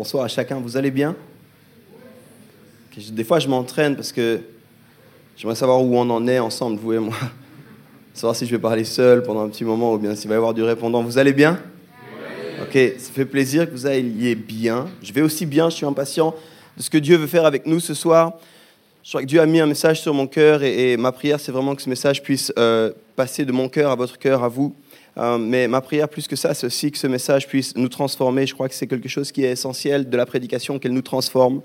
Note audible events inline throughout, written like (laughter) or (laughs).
Bonsoir à chacun, vous allez bien? Des fois, je m'entraîne parce que j'aimerais savoir où on en est ensemble, vous et moi. (laughs) Savoir si je vais parler seul pendant un petit moment ou bien s'il va y avoir du répondant. Vous allez bien? Ok, ça fait plaisir que vous alliez bien. Je vais aussi bien, je suis impatient de ce que Dieu veut faire avec nous ce soir. Je crois que Dieu a mis un message sur mon cœur et, ma prière, c'est vraiment que ce message puisse euh, passer de mon cœur à votre cœur, à vous. Euh, mais ma prière, plus que ça, c'est aussi que ce message puisse nous transformer. Je crois que c'est quelque chose qui est essentiel de la prédication, qu'elle nous transforme.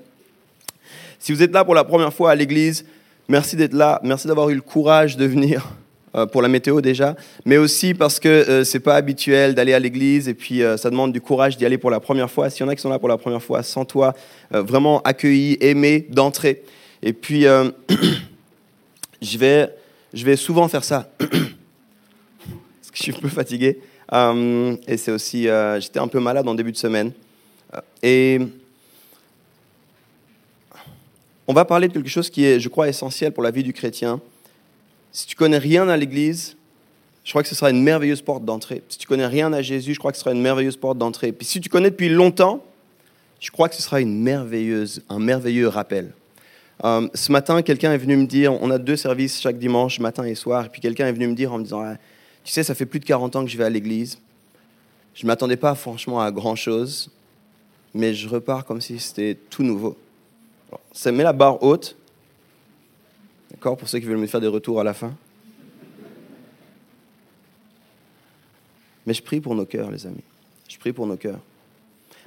Si vous êtes là pour la première fois à l'église, merci d'être là. Merci d'avoir eu le courage de venir euh, pour la météo déjà, mais aussi parce que euh, c'est pas habituel d'aller à l'église et puis euh, ça demande du courage d'y aller pour la première fois. S'il y en a qui sont là pour la première fois, sans toi, vraiment accueillis, aimés d'entrée. Et puis, (clears throat) je, vais, je vais souvent faire ça. (clears throat) Je suis un peu fatigué. Euh, et c'est aussi, euh, j'étais un peu malade en début de semaine. Euh, Et on va parler de quelque chose qui est, je crois, essentiel pour la vie du chrétien. Si tu connais rien à l'Église, je crois que ce sera une merveilleuse porte d'entrée. Si tu connais rien à Jésus, je crois que ce sera une merveilleuse porte d'entrée. Puis si tu connais depuis longtemps, je crois que ce sera une merveilleuse, un merveilleux rappel. Ce matin, quelqu'un est venu me dire, on a deux services chaque dimanche, matin et soir, et puis quelqu'un est venu me dire en me disant, tu sais, ça fait plus de 40 ans que je vais à l'église. Je ne m'attendais pas franchement à grand-chose, mais je repars comme si c'était tout nouveau. Ça met la barre haute, d'accord, pour ceux qui veulent me faire des retours à la fin. Mais je prie pour nos cœurs, les amis. Je prie pour nos cœurs.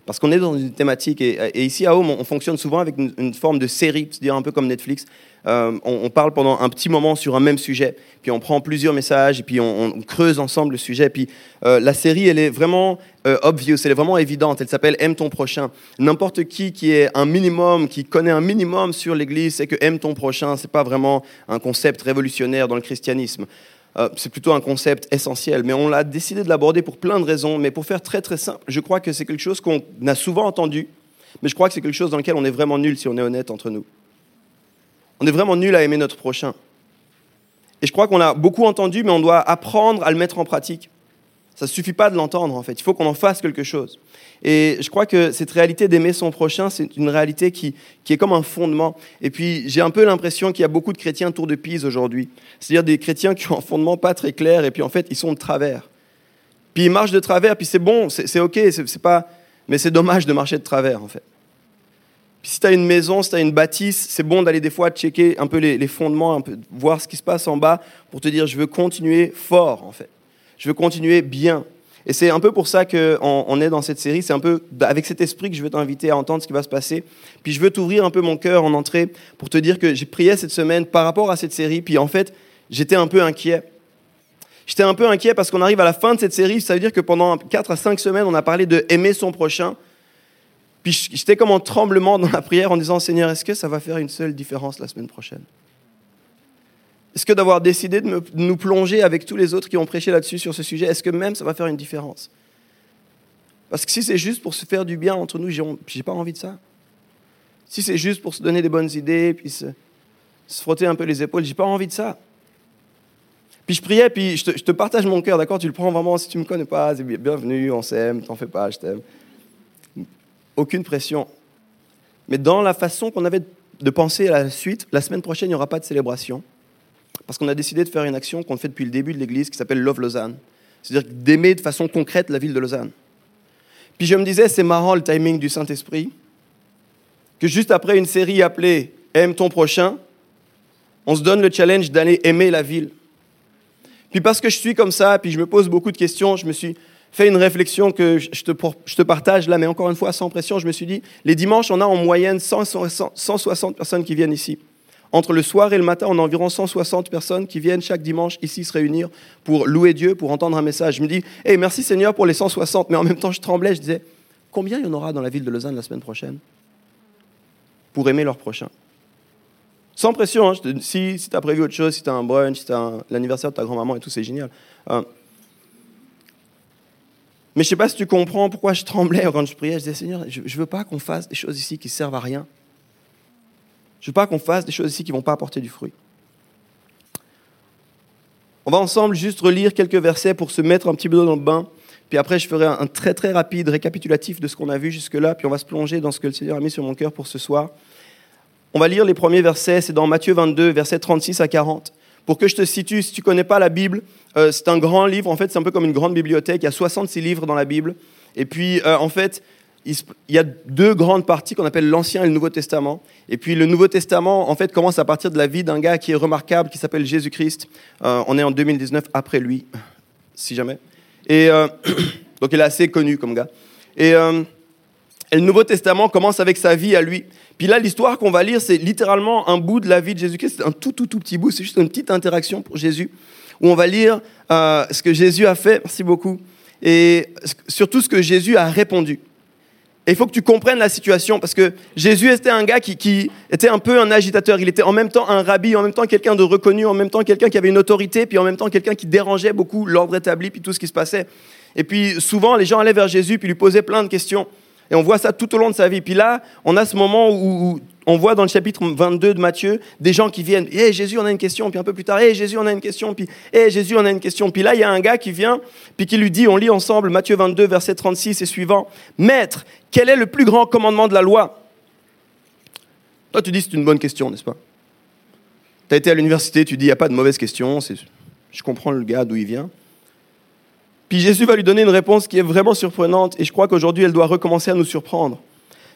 Parce qu'on est dans une thématique, et, et ici à Home, on fonctionne souvent avec une, une forme de série, c'est-à-dire un peu comme Netflix. Euh, on, parle pendant un petit moment sur un même sujet, puis on prend plusieurs messages, et puis on, creuse ensemble le sujet. Puis euh, la série, elle est vraiment euh, obvious, elle est vraiment évidente. Elle s'appelle Aime ton prochain. N'importe qui qui est un minimum, qui connaît un minimum sur l'Église, c'est que Aime ton prochain, c'est pas vraiment un concept révolutionnaire dans le christianisme. C'est plutôt un concept essentiel, mais on a décidé de l'aborder pour plein de raisons. Mais pour faire très très simple, je crois que c'est quelque chose qu'on a souvent entendu, mais je crois que c'est quelque chose dans lequel on est vraiment nul si on est honnête entre nous. On est vraiment nul à aimer notre prochain. Et je crois qu'on a beaucoup entendu, mais on doit apprendre à le mettre en pratique. Ça ne suffit pas de l'entendre, en fait. Il faut qu'on en fasse quelque chose. Et je crois que cette réalité d'aimer son prochain, c'est une réalité qui, qui est comme un fondement. Et puis, j'ai un peu l'impression qu'il y a beaucoup de chrétiens tour de Pise aujourd'hui. C'est-à-dire des chrétiens qui ont un fondement pas très clair, et puis en fait, ils sont de travers. Puis ils marchent de travers, puis c'est bon, c'est OK, c'est pas... mais c'est dommage de marcher de travers, en fait. Si tu as une maison, si tu as une bâtisse, c'est bon d'aller des fois checker un peu les, fondements, un peu, voir ce qui se passe en bas, pour te dire, je veux continuer fort, en fait. Je veux continuer bien. Et c'est un peu pour ça qu'on on est dans cette série. C'est un peu avec cet esprit que je veux t'inviter à entendre ce qui va se passer. Puis je veux t'ouvrir un peu mon cœur en entrée pour te dire que j'ai prié cette semaine par rapport à cette série. Puis en fait, j'étais un peu inquiet. J'étais un peu inquiet parce qu'on arrive à la fin de cette série. Ça veut dire que pendant 4 à 5 semaines, on a parlé de aimer son prochain. J'étais comme en tremblement dans la prière en disant Seigneur, est-ce que ça va faire une seule différence la semaine prochaine? Est-ce que d'avoir décidé de, nous plonger avec tous les autres qui ont prêché là-dessus sur ce sujet, est-ce que même ça va faire une différence? Parce que si c'est juste pour se faire du bien entre nous, j'ai pas envie de ça. Si c'est juste pour se donner des bonnes idées, puis se, frotter un peu les épaules, j'ai pas envie de ça. Puis je priais, puis je te, partage mon cœur, d'accord? Tu le prends vraiment, si tu me connais pas, c'est bien- bienvenue, on s'aime, t'en fais pas, je t'aime. Aucune pression. Mais dans la façon qu'on avait de penser à la suite, la semaine prochaine, il n'y aura pas de célébration. Parce qu'on a décidé de faire une action qu'on fait depuis le début de l'Église qui s'appelle Love Lausanne. C'est-à-dire d'aimer de façon concrète la ville de Lausanne. Puis je me disais, c'est marrant le timing du Saint-Esprit, que juste après une série appelée Aime ton prochain, on se donne le challenge d'aller aimer la ville. Puis parce que je suis comme ça, puis je me pose beaucoup de questions, je me suis fait une réflexion que je te, partage là, mais encore une fois sans pression. Je me suis dit, les dimanches, on a en moyenne 100 100 160 personnes qui viennent ici. Entre le soir et le matin, on a environ 160 personnes qui viennent chaque dimanche ici se réunir pour louer Dieu, pour entendre un message. Je me dis, hey, merci Seigneur pour les 160, mais en même temps, je tremblais, je disais, combien il y en aura dans la ville de Lausanne la semaine prochaine pour aimer leur prochain? Sans pression, hein, si, si tu as prévu autre chose, si tu as un brunch, si tu as l'anniversaire de ta grand-maman et tout, c'est génial. Hein. Mais je ne sais pas si tu comprends pourquoi je tremblais (laughs) quand je priais. Je disais, Seigneur, je ne veux pas qu'on fasse des choses ici qui servent à rien. Je ne veux pas qu'on fasse des choses ici qui ne vont pas apporter du fruit. On va ensemble juste relire quelques versets pour se mettre un petit peu dans le bain. Puis après, je ferai un très très rapide récapitulatif de ce qu'on a vu jusque-là. Puis on va se plonger dans ce que le Seigneur a mis sur mon cœur pour ce soir. On va lire les premiers versets. C'est dans Matthieu 22, versets 36 à 40. Pour que je te situe, si tu connais pas la Bible, euh, c'est un grand livre. En fait, c'est un peu comme une grande bibliothèque. Il y a 66 livres dans la Bible. Et puis, euh, en fait, il y a deux grandes parties qu'on appelle l'Ancien et le Nouveau Testament. Et puis le Nouveau Testament, en fait, commence à partir de la vie d'un gars qui est remarquable, qui s'appelle Jésus-Christ. Euh, on est en 2019 après lui, si jamais. Et (coughs) donc il est assez connu comme gars. Et, le Nouveau Testament commence avec sa vie à lui. Puis là, l'histoire qu'on va lire, c'est littéralement un bout de la vie de Jésus-Christ. C'est un tout, tout, tout petit bout. C'est juste une petite interaction pour Jésus, où on va lire ce que Jésus a fait. Merci beaucoup. Et surtout ce que Jésus a répondu. Et il faut que tu comprennes la situation parce que Jésus était un gars qui, était un peu un agitateur. Il était en même temps un rabbi, en même temps quelqu'un de reconnu, en même temps quelqu'un qui avait une autorité, puis en même temps quelqu'un qui dérangeait beaucoup l'ordre établi, puis tout ce qui se passait. Et puis souvent, les gens allaient vers Jésus, puis lui posaient plein de questions. Et on voit ça tout au long de sa vie. Puis là, on a ce moment où, on voit dans le chapitre 22 de Matthieu des gens qui viennent. Hé Jésus, on a une question. Puis un peu plus tard, hé Jésus, on a une question. Puis hé Jésus, on a une question. Puis là, il y a un gars qui vient, puis qui lui dit, on lit ensemble Matthieu 22, verset 36 et suivant Maître, quel est le plus grand commandement de la loi? Toi, tu dis c'est une bonne question, n'est-ce pas? Tu as été à l'université, tu dis il n'y a pas de mauvaise question. Je comprends le gars d'où il vient. Puis Jésus va lui donner une réponse qui est vraiment surprenante et je crois qu'aujourd'hui elle doit recommencer à nous surprendre.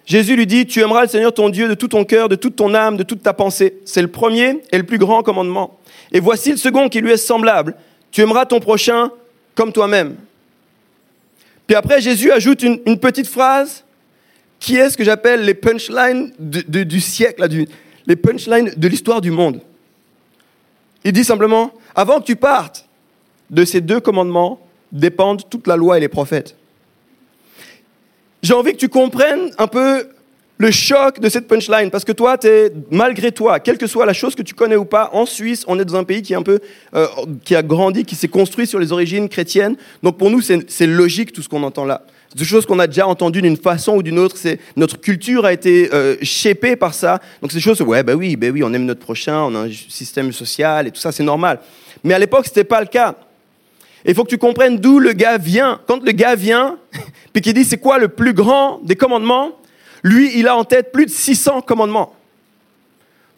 Jésus lui dit, tu aimeras le Seigneur ton Dieu de tout ton cœur, de toute ton âme, de toute ta pensée. C'est le premier et le plus grand commandement. Et voici le second qui lui est semblable. Tu aimeras ton prochain comme toi-même. Puis après, Jésus ajoute une, petite phrase qui est ce que j'appelle les punchlines du siècle, les punchlines de l'histoire du monde? Il dit simplement, avant que tu partes de ces deux commandements, dépendent toute la loi et les prophètes. J'ai envie que tu comprennes un peu le choc de cette punchline, parce que toi, es, malgré toi, quelle que soit la chose que tu connais ou pas, en Suisse, on est dans un pays qui, est un peu, euh, qui a grandi, qui s'est construit sur les origines chrétiennes. Donc pour nous, c'est logique tout ce qu'on entend là. C'est des choses qu'on a déjà entendues d'une façon ou d'une autre. C'est notre culture a été euh, shapée par ça. Donc des choses, ouais, bah oui, bah oui, on aime notre prochain, on a un système social et tout ça, c'est normal. Mais à l'époque, c'était pas le cas. Il faut que tu comprennes d'où le gars vient. Quand le gars vient, (laughs) puis qu'il dit c'est quoi le plus grand des commandements, lui, il a en tête plus de 600 commandements.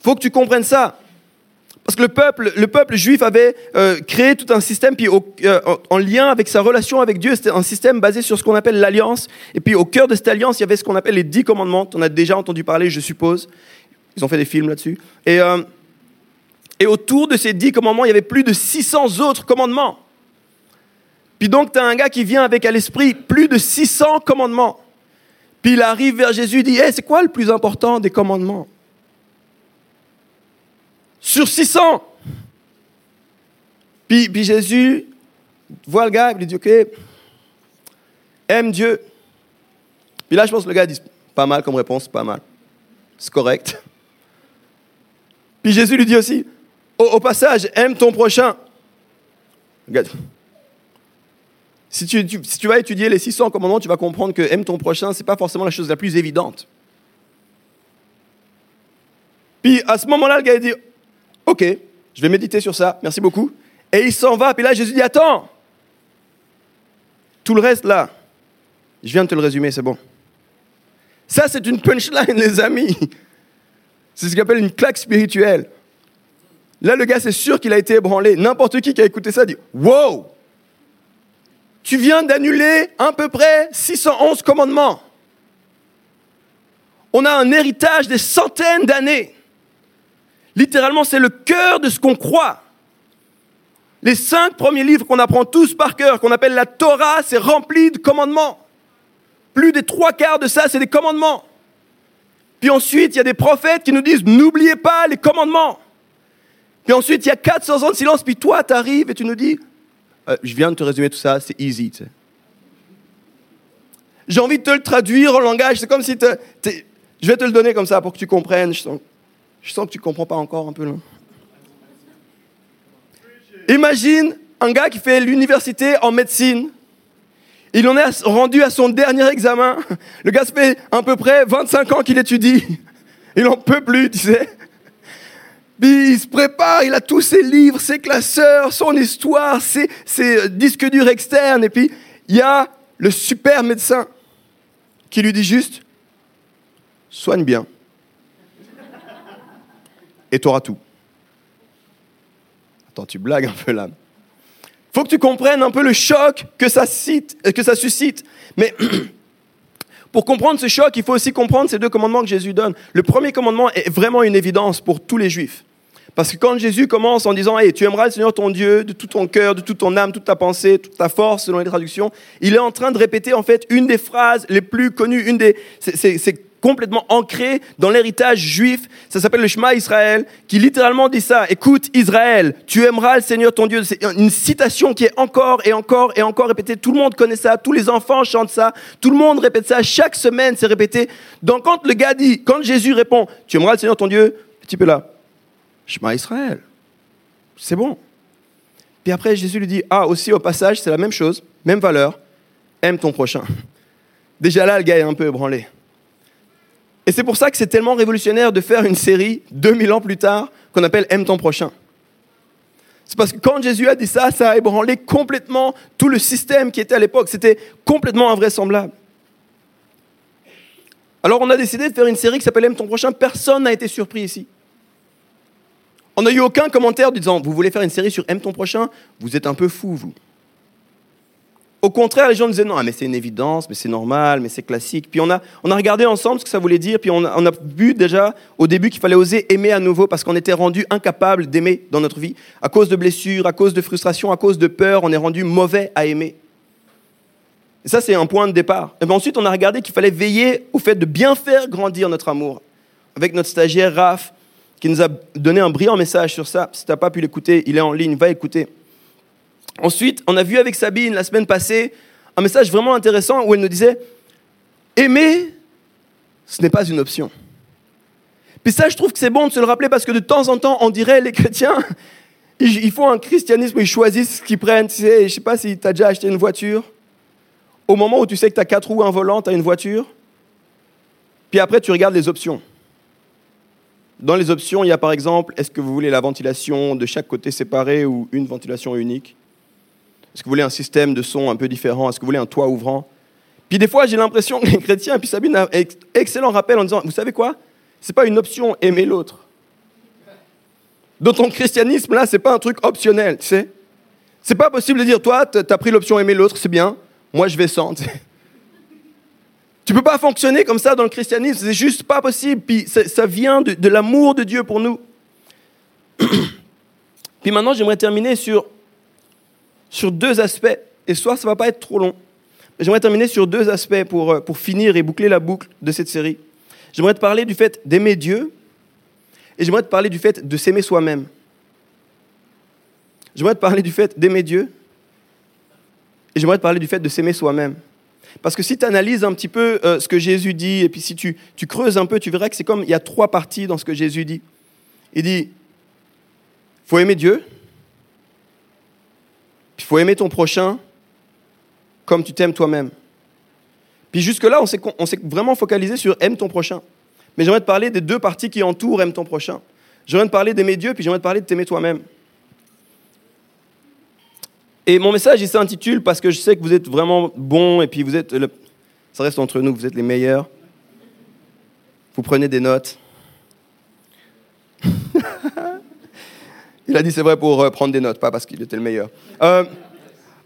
Faut que tu comprennes ça. Parce que le peuple, le peuple juif avait euh, créé tout un système, puis euh, en lien avec sa relation avec Dieu, c'était un système basé sur ce qu'on appelle l'alliance. Et puis au cœur de cette alliance, il y avait ce qu'on appelle les dix commandements. En as déjà entendu parler, je suppose. Ils ont fait des films là-dessus. Et, euh, et autour de ces dix commandements, il y avait plus de 600 autres commandements. Puis donc, tu as un gars qui vient avec à l'esprit plus de 600 commandements. Puis il arrive vers Jésus et dit hey, c'est quoi le plus important des commandements? Sur 600 puis, puis, Jésus voit le gars et lui dit Ok, aime Dieu. Puis là, je pense que le gars dit Pas mal comme réponse, pas mal. C'est correct. Puis Jésus lui dit aussi Au, passage, aime ton prochain. Regarde. Si tu, vas étudier les 600 commandements, tu vas comprendre que aime ton prochain, ce n'est pas forcément la chose la plus évidente. Puis à ce moment-là, le gars dit Ok, je vais méditer sur ça, merci beaucoup. Et il s'en va. Puis là, Jésus dit Attends, tout le reste là, je viens de te le résumer, c'est bon. Ça, c'est une punchline, (laughs) les amis. C'est ce qu'on appelle une claque spirituelle. Là, le gars, c'est sûr qu'il a été ébranlé. N'importe qui qui a écouté ça dit Wow tu viens d'annuler à peu près 611 commandements. On a un héritage des centaines d'années. Littéralement, c'est le cœur de ce qu'on croit. Les cinq premiers livres qu'on apprend tous par cœur, qu'on appelle la Torah, c'est rempli de commandements. Plus des trois quarts de ça, c'est des commandements. Puis ensuite, il y a des prophètes qui nous disent, n'oubliez pas les commandements. Puis ensuite, il y a 400 ans de silence, puis toi, tu arrives et tu nous dis, euh, je viens de te résumer tout ça, c'est easy. J'ai envie de te le traduire en langage. C'est comme si je vais te le donner comme ça pour que tu comprennes. Je sens, que tu ne comprends pas encore un peu. Imagine un gars qui fait l'université en médecine. Il en est rendu à son dernier examen. Le gars se fait à peu près 25 ans qu'il étudie. Il n'en peut plus, tu sais. Puis il se prépare, il a tous ses livres, ses classeurs, son histoire, ses, ses disques durs externes. Et puis il y a le super médecin qui lui dit juste soigne bien. Et tu auras tout. Attends, tu blagues un peu là. faut que tu comprennes un peu le choc que ça, cite, que ça suscite. Mais (clears throat) pour comprendre ce choc, il faut aussi comprendre ces deux commandements que Jésus donne. Le premier commandement est vraiment une évidence pour tous les juifs. Parce que quand Jésus commence en disant hey, Tu aimeras le Seigneur ton Dieu de tout ton cœur, de toute ton âme, toute ta pensée, toute ta force, selon les traductions, il est en train de répéter en fait une des phrases les plus connues, une des, complètement ancré dans l'héritage juif. Ça s'appelle le Shema Israël, qui littéralement dit ça. Écoute Israël, tu aimeras le Seigneur ton Dieu. C'est une citation qui est encore et encore et encore répétée. Tout le monde connaît ça, tous les enfants chantent ça, tout le monde répète ça. Chaque semaine, c'est répété. Donc quand le gars dit, quand Jésus répond, tu aimeras le Seigneur ton Dieu, type est là. Shema Israël. C'est bon. Puis après, Jésus lui dit, ah, aussi au passage, c'est la même chose, même valeur, aime ton prochain. (laughs) Déjà là, le gars est un peu ébranlé. Et c'est pour ça que c'est tellement révolutionnaire de faire une série 2000 ans plus tard qu'on appelle Aime ton prochain. C'est parce que quand Jésus a dit ça, ça a ébranlé complètement tout le système qui était à l'époque. C'était complètement invraisemblable. Alors on a décidé de faire une série qui s'appelle Aime ton prochain. Personne n'a été surpris ici. On n'a eu aucun commentaire disant Vous voulez faire une série sur Aime ton prochain? Vous êtes un peu fou, vous. Au contraire, les gens disaient Non, mais c'est une évidence, mais c'est normal, mais c'est classique. Puis on a, on a regardé ensemble ce que ça voulait dire, puis on a, vu déjà au début qu'il fallait oser aimer à nouveau parce qu'on était rendu incapable d'aimer dans notre vie. À cause de blessures, à cause de frustration, à cause de peur, on est rendu mauvais à aimer. Et ça, c'est un point de départ. Et ensuite, on a regardé qu'il fallait veiller au fait de bien faire grandir notre amour. Avec notre stagiaire Raph, qui nous a donné un brillant message sur ça. Si tu n'as pas pu l'écouter, il est en ligne, va écouter. Ensuite, on a vu avec Sabine la semaine passée un message vraiment intéressant où elle nous disait Aimer, ce n'est pas une option. Puis ça, je trouve que c'est bon de se le rappeler parce que de temps en temps, on dirait les chrétiens, (laughs) ils font un christianisme où ils choisissent ce qu'ils prennent. Tu sais, je sais pas si tu as déjà acheté une voiture. Au moment où tu sais que tu as quatre roues, un volant, tu as une voiture. Puis après, tu regardes les options. Dans les options, il y a par exemple, est-ce que vous voulez la ventilation de chaque côté séparé ou une ventilation unique? Est-ce que vous voulez un système de son un peu différent? Est-ce que vous voulez un toit ouvrant? Puis des fois, j'ai l'impression que les chrétiens, puis Sabine a un excellent rappel en disant, vous savez quoi? Ce n'est pas une option aimer l'autre. Dans ton christianisme, là, ce n'est pas un truc optionnel, tu sais. C'est pas possible de dire, toi, tu as pris l'option aimer l'autre, c'est bien, moi je vais sans. Tu ne peux pas fonctionner comme ça dans le christianisme, c'est juste pas possible. Puis ça, vient de, l'amour de Dieu pour nous. (clears throat) Puis maintenant, j'aimerais terminer sur, sur deux aspects. Et soit ça ne va pas être trop long. J'aimerais terminer sur deux aspects pour, euh, pour finir et boucler la boucle de cette série. J'aimerais te parler du fait d'aimer Dieu et j'aimerais te parler du fait de s'aimer soi-même. J'aimerais te parler du fait d'aimer Dieu et j'aimerais te parler du fait de s'aimer soi-même. Parce que si tu analyses un petit peu euh, ce que Jésus dit, et puis si tu, tu creuses un peu, tu verras que c'est comme, il y a trois parties dans ce que Jésus dit. Il dit, faut aimer Dieu, puis il faut aimer ton prochain comme tu t'aimes toi-même. Puis jusque-là, on s'est, on s'est vraiment focalisé sur aime ton prochain. Mais j'aimerais te parler des deux parties qui entourent aime ton prochain. J'aimerais te parler d'aimer Dieu, puis j'aimerais te parler de t'aimer toi-même. Et mon message, il s'intitule parce que je sais que vous êtes vraiment bons et puis vous êtes. Ça reste entre nous, vous êtes les meilleurs. Vous prenez des notes. (laughs) il a dit c'est vrai pour euh, prendre des notes, pas parce qu'il était le meilleur. Euh,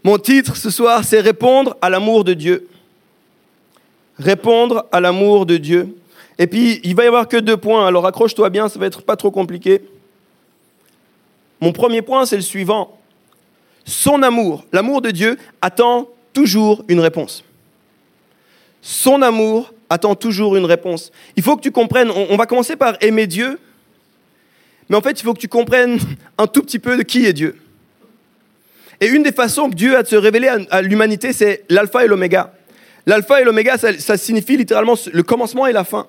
mon titre ce soir, c'est Répondre à l'amour de Dieu. Répondre à l'amour de Dieu. Et puis, il va y avoir que deux points, alors accroche-toi bien, ça va être pas trop compliqué. Mon premier point, c'est le suivant son amour, l'amour de Dieu, attend toujours une réponse. Son amour attend toujours une réponse. Il faut que tu comprennes, on, va commencer par aimer Dieu, mais en fait, il faut que tu comprennes un tout petit peu de qui est Dieu. Et une des façons que Dieu a de se révéler à, l'humanité, c'est l'alpha et l'oméga. L'alpha et l'oméga, ça, signifie littéralement le commencement et la fin.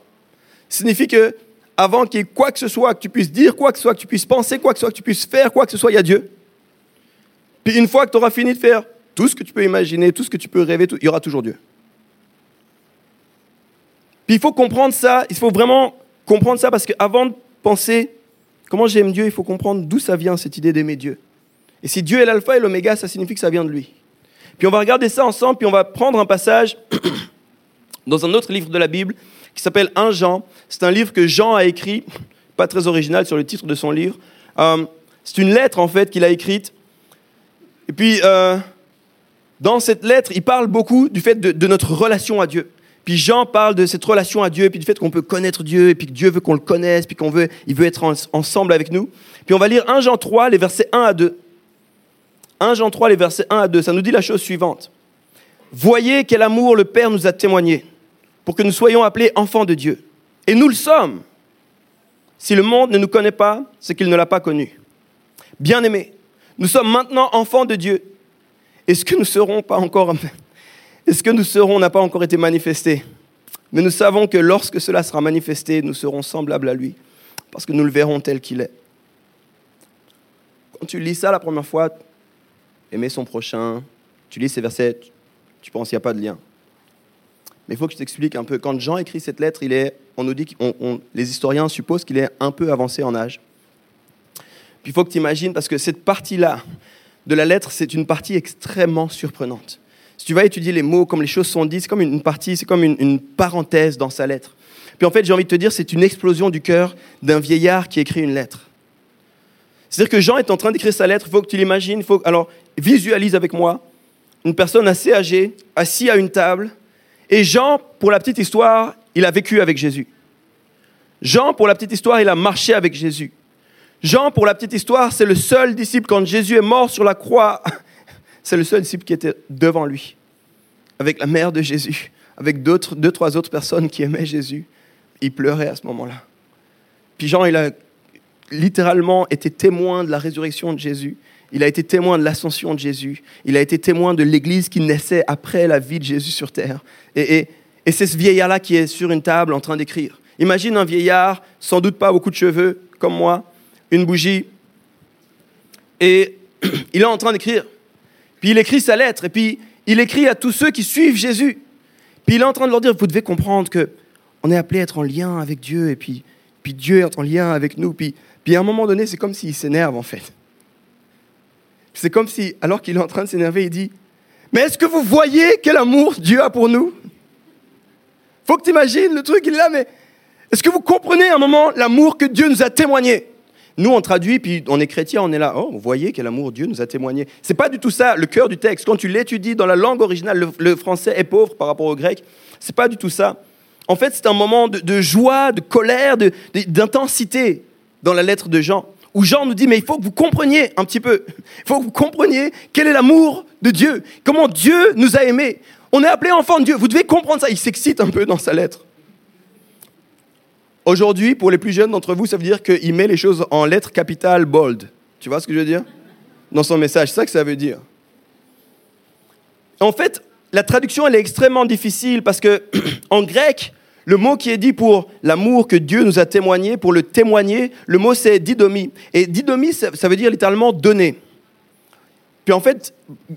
Ça signifie que avant qu'il y ait quoi que ce soit, que tu puisses dire quoi que ce soit, que tu puisses penser quoi que ce soit, que tu puisses faire quoi que ce soit, il y a Dieu. Puis une fois que tu auras fini de faire tout ce que tu peux imaginer, tout ce que tu peux rêver, il y aura toujours Dieu. Puis il faut comprendre ça, il faut vraiment comprendre ça parce qu'avant de penser comment j'aime Dieu, il faut comprendre d'où ça vient cette idée d'aimer Dieu. Et si Dieu est l'alpha et l'oméga, ça signifie que ça vient de lui. Puis on va regarder ça ensemble, puis on va prendre un passage (clears throat) dans un autre livre de la Bible qui s'appelle 1 Jean. C'est un livre que Jean a écrit, pas très original sur le titre de son livre. Euh, c'est une lettre en fait qu'il a écrite. Et puis euh, dans cette lettre, il parle beaucoup du fait de, notre relation à Dieu. Puis Jean parle de cette relation à Dieu, puis du fait qu'on peut connaître Dieu, et puis que Dieu veut qu'on le connaisse, puis qu'on veut, il veut être ensemble avec nous. Puis on va lire 1 Jean 3, les versets 1 à 2. 1 Jean 3, les versets 1 à 2. Ça nous dit la chose suivante. Voyez quel amour le Père nous a témoigné pour que nous soyons appelés enfants de Dieu. Et nous le sommes. Si le monde ne nous connaît pas, c'est qu'il ne l'a pas connu. Bien-aimés, nous sommes maintenant enfants de Dieu. Est-ce que nous serons pas encore (laughs) Est-ce que nous serons n'a pas encore été manifesté Mais nous savons que lorsque cela sera manifesté, nous serons semblables à lui parce que nous le verrons tel qu'il est. Quand tu lis ça la première fois, aimer son prochain, tu lis ces versets, tu penses qu'il n'y a pas de lien. Mais il faut que je t'explique un peu. Quand Jean écrit cette lettre, il est, on nous dit qu'on, les historiens supposent qu'il est un peu avancé en âge. Puis il faut que tu imagines, parce que cette partie-là de la lettre, c'est une partie extrêmement surprenante. Si tu vas étudier les mots, comme les choses sont dites, c'est comme une partie, c'est comme une, parenthèse dans sa lettre. Puis en fait, j'ai envie de te dire, c'est une explosion du cœur d'un vieillard qui écrit une lettre. C'est-à-dire que Jean est en train d'écrire sa lettre, il faut que tu l'imagines, faut... alors visualise avec moi une personne assez âgée, assis à une table, et Jean, pour la petite histoire, il a vécu avec Jésus. Jean, pour la petite histoire, il a marché avec Jésus. Jean, pour la petite histoire, c'est le seul disciple, quand Jésus est mort sur la croix, (laughs) c'est le seul disciple qui était devant lui, avec la mère de Jésus, avec d'autres, deux, trois autres personnes qui aimaient Jésus. Il pleurait à ce moment-là. Puis Jean, il a littéralement été témoin de la résurrection de Jésus. Il a été témoin de l'ascension de Jésus. Il a été témoin de l'Église qui naissait après la vie de Jésus sur terre. Et, c'est ce vieillard-là qui est sur une table en train d'écrire. Imagine un vieillard, sans doute pas beaucoup de cheveux, comme moi, une bougie, et (clears throat) il est en train d'écrire. Puis il écrit sa lettre, et puis il écrit à tous ceux qui suivent Jésus. Puis il est en train de leur dire, vous devez comprendre que on est appelé à être en lien avec Dieu, et puis, puis Dieu est en lien avec nous. Puis, puis à un moment donné, c'est comme s'il s'énerve en fait. C'est comme si, alors qu'il est en train de s'énerver, il dit Mais est-ce que vous voyez quel amour Dieu a pour nous? Faut que tu imagines le truc, il est là, mais est-ce que vous comprenez à un moment l'amour que Dieu nous a témoigné? Nous, on traduit, puis on est chrétien, on est là, oh, vous voyez quel amour Dieu nous a témoigné. C'est pas du tout ça, le cœur du texte. Quand tu l'étudies dans la langue originale, le, français est pauvre par rapport au grec. C'est pas du tout ça. En fait, c'est un moment de, joie, de colère, d'intensité dans la lettre de Jean où Jean nous dit, mais il faut que vous compreniez un petit peu, il faut que vous compreniez quel est l'amour de Dieu, comment Dieu nous a aimés. On est appelé enfant de Dieu, vous devez comprendre ça. Il s'excite un peu dans sa lettre. Aujourd'hui, pour les plus jeunes d'entre vous, ça veut dire qu'il met les choses en lettres capitales bold. Tu vois ce que je veux dire? Dans son message, c'est ça que ça veut dire. En fait, la traduction, elle est extrêmement difficile parce que (clears throat) en grec, le mot qui est dit pour l'amour que Dieu nous a témoigné, pour le témoigner, le mot c'est didomi. Et didomi, ça veut dire littéralement donner. Puis en fait,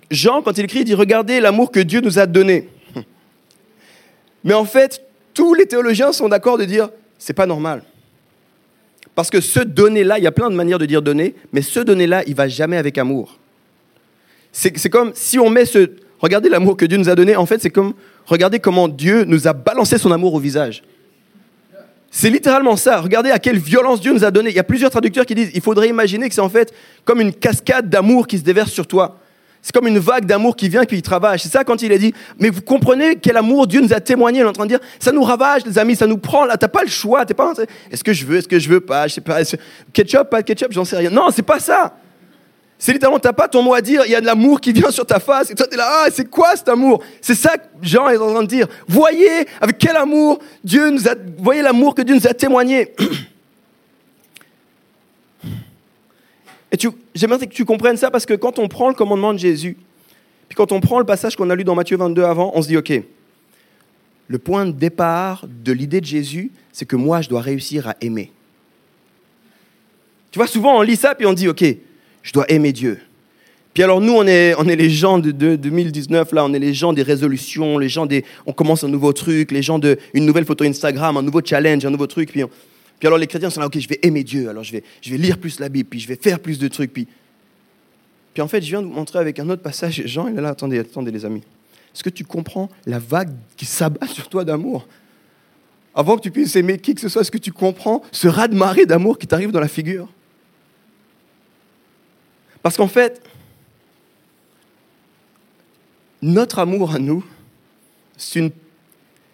Jean, quand il écrit, il dit Regardez l'amour que Dieu nous a donné. (laughs) Mais en fait, tous les théologiens sont d'accord de dire C'est pas normal. Parce que ce donner-là, il y a plein de manières de dire donner, mais ce donner-là, il va jamais avec amour. C'est comme si on met ce. Regardez l'amour que Dieu nous a donné, en fait, c'est comme regardez comment Dieu nous a balancé son amour au visage. C'est littéralement ça. Regardez à quelle violence Dieu nous a donné. Il y a plusieurs traducteurs qui disent il faudrait imaginer que c'est en fait comme une cascade d'amour qui se déverse sur toi. C'est comme une vague d'amour qui vient et puis il travaille. C'est ça quand il a dit mais vous comprenez quel amour Dieu nous a témoigné. Il est en train de dire ça nous ravage, les amis, ça nous prend là. T'as pas le choix. T'es pas. Est-ce que je veux, est-ce que je veux pas Je sais pas. Ketchup, pas ketchup, j'en sais rien. Non, c'est pas ça. C'est littéralement, t'as pas ton mot à dire, il y a de l'amour qui vient sur ta face, et toi t'es là, ah, c'est quoi cet amour? C'est ça que Jean est en train de dire. Voyez avec quel amour Dieu nous a, voyez l'amour que Dieu nous a témoigné. (clears throat) Et j'aimerais que tu comprennes ça parce que quand on prend le commandement de Jésus, puis quand on prend le passage qu'on a lu dans Matthieu 22 avant, on se dit, ok, le point de départ de l'idée de Jésus, c'est que moi, je dois réussir à aimer. Tu vois, souvent on lit ça, puis on dit, OK, je dois aimer Dieu. Puis alors nous, on est, on est les gens de, 2019, là, on est les gens des résolutions, les gens des... On commence un nouveau truc, les gens de une nouvelle photo Instagram, un nouveau challenge, un nouveau truc. Puis, puis alors les chrétiens sont là, OK, je vais aimer Dieu, alors je vais, je vais lire plus la Bible, puis je vais faire plus de trucs. Puis, puis en fait, je viens de vous montrer avec un autre passage, (laughs) Jean, il est là, attendez, attendez les amis. Est-ce que tu comprends la vague qui s'abat sur toi d'amour? Avant que tu puisses aimer qui que ce soit, est-ce que tu comprends ce raz-de-marée d'amour qui t'arrive dans la figure? Parce qu'en fait, notre amour à nous, c'est une...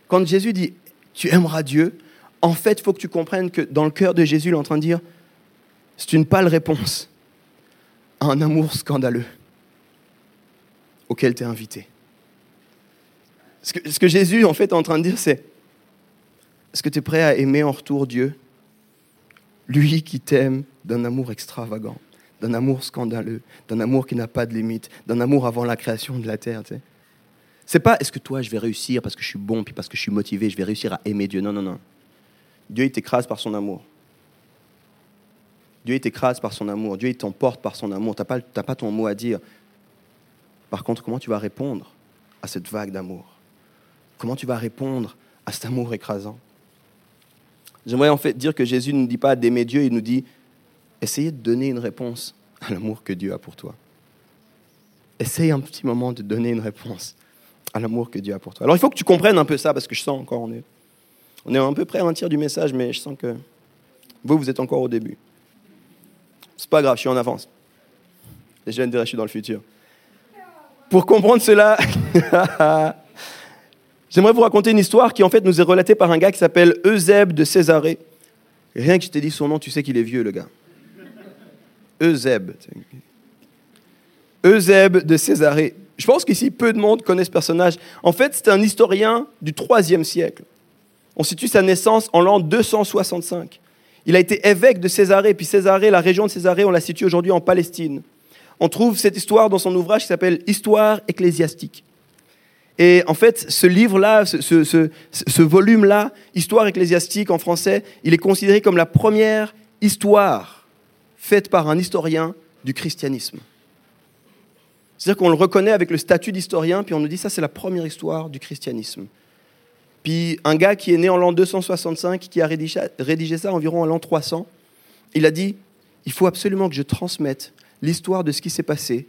quand Jésus dit tu aimeras Dieu, en fait, il faut que tu comprennes que dans le cœur de Jésus, il est en train de dire c'est une pâle réponse à un amour scandaleux auquel tu es invité. Ce que, Jésus, en fait, est en train de dire, c'est est-ce que tu es prêt à aimer en retour Dieu Lui qui t'aime d'un amour extravagant, d'un amour scandaleux, d'un amour qui n'a pas de limite, d'un amour avant la création de la terre. Tu sais? C'est pas est-ce que toi, je vais réussir parce que je suis bon, puis parce que je suis motivé, je vais réussir à aimer Dieu. Non, non, non. Dieu, il t'écrase par son amour. Dieu, il t'écrase par son amour. Dieu, il t'emporte par son amour. Tu n'as pas, pas ton mot à dire. Par contre, comment tu vas répondre à cette vague d'amour? Comment tu vas répondre à cet amour écrasant? J'aimerais en fait dire que Jésus ne nous dit pas d'aimer Dieu, il nous dit essayez de donner une réponse à l'amour que Dieu a pour toi. Essaye un petit moment de donner une réponse à l'amour que Dieu a pour toi. Alors il faut que tu comprennes un peu ça, parce que je sens encore, on est, on est un peu près à un tiers du message, mais je sens que vous, vous êtes encore au début. C'est pas grave, je suis en avance. Les jeunes diraient, je suis dans le futur. Pour comprendre cela, (laughs) j'aimerais vous raconter une histoire qui en fait nous est relatée par un gars qui s'appelle Eusèbe de Césarée. Rien que je t'ai dit son nom, tu sais qu'il est vieux, le gars. Eusèbe. Eusèbe de Césarée. Je pense qu'ici, peu de monde connaît ce personnage. En fait, c'est un historien du IIIe siècle. On situe sa naissance en l'an 265. Il a été évêque de Césarée, puis Césarée, la région de Césarée, on la situe aujourd'hui en Palestine. On trouve cette histoire dans son ouvrage qui s'appelle Histoire ecclésiastique. Et en fait, ce livre-là, ce, volume-là, Histoire ecclésiastique en français, il est considéré comme la première histoire faite par un historien du christianisme. C'est-à-dire qu'on le reconnaît avec le statut d'historien, puis on nous dit ça, c'est la première histoire du christianisme. Puis un gars qui est né en l'an 265, qui a rédigé, ça environ en l'an 300, il a dit, il faut absolument que je transmette l'histoire de ce qui s'est passé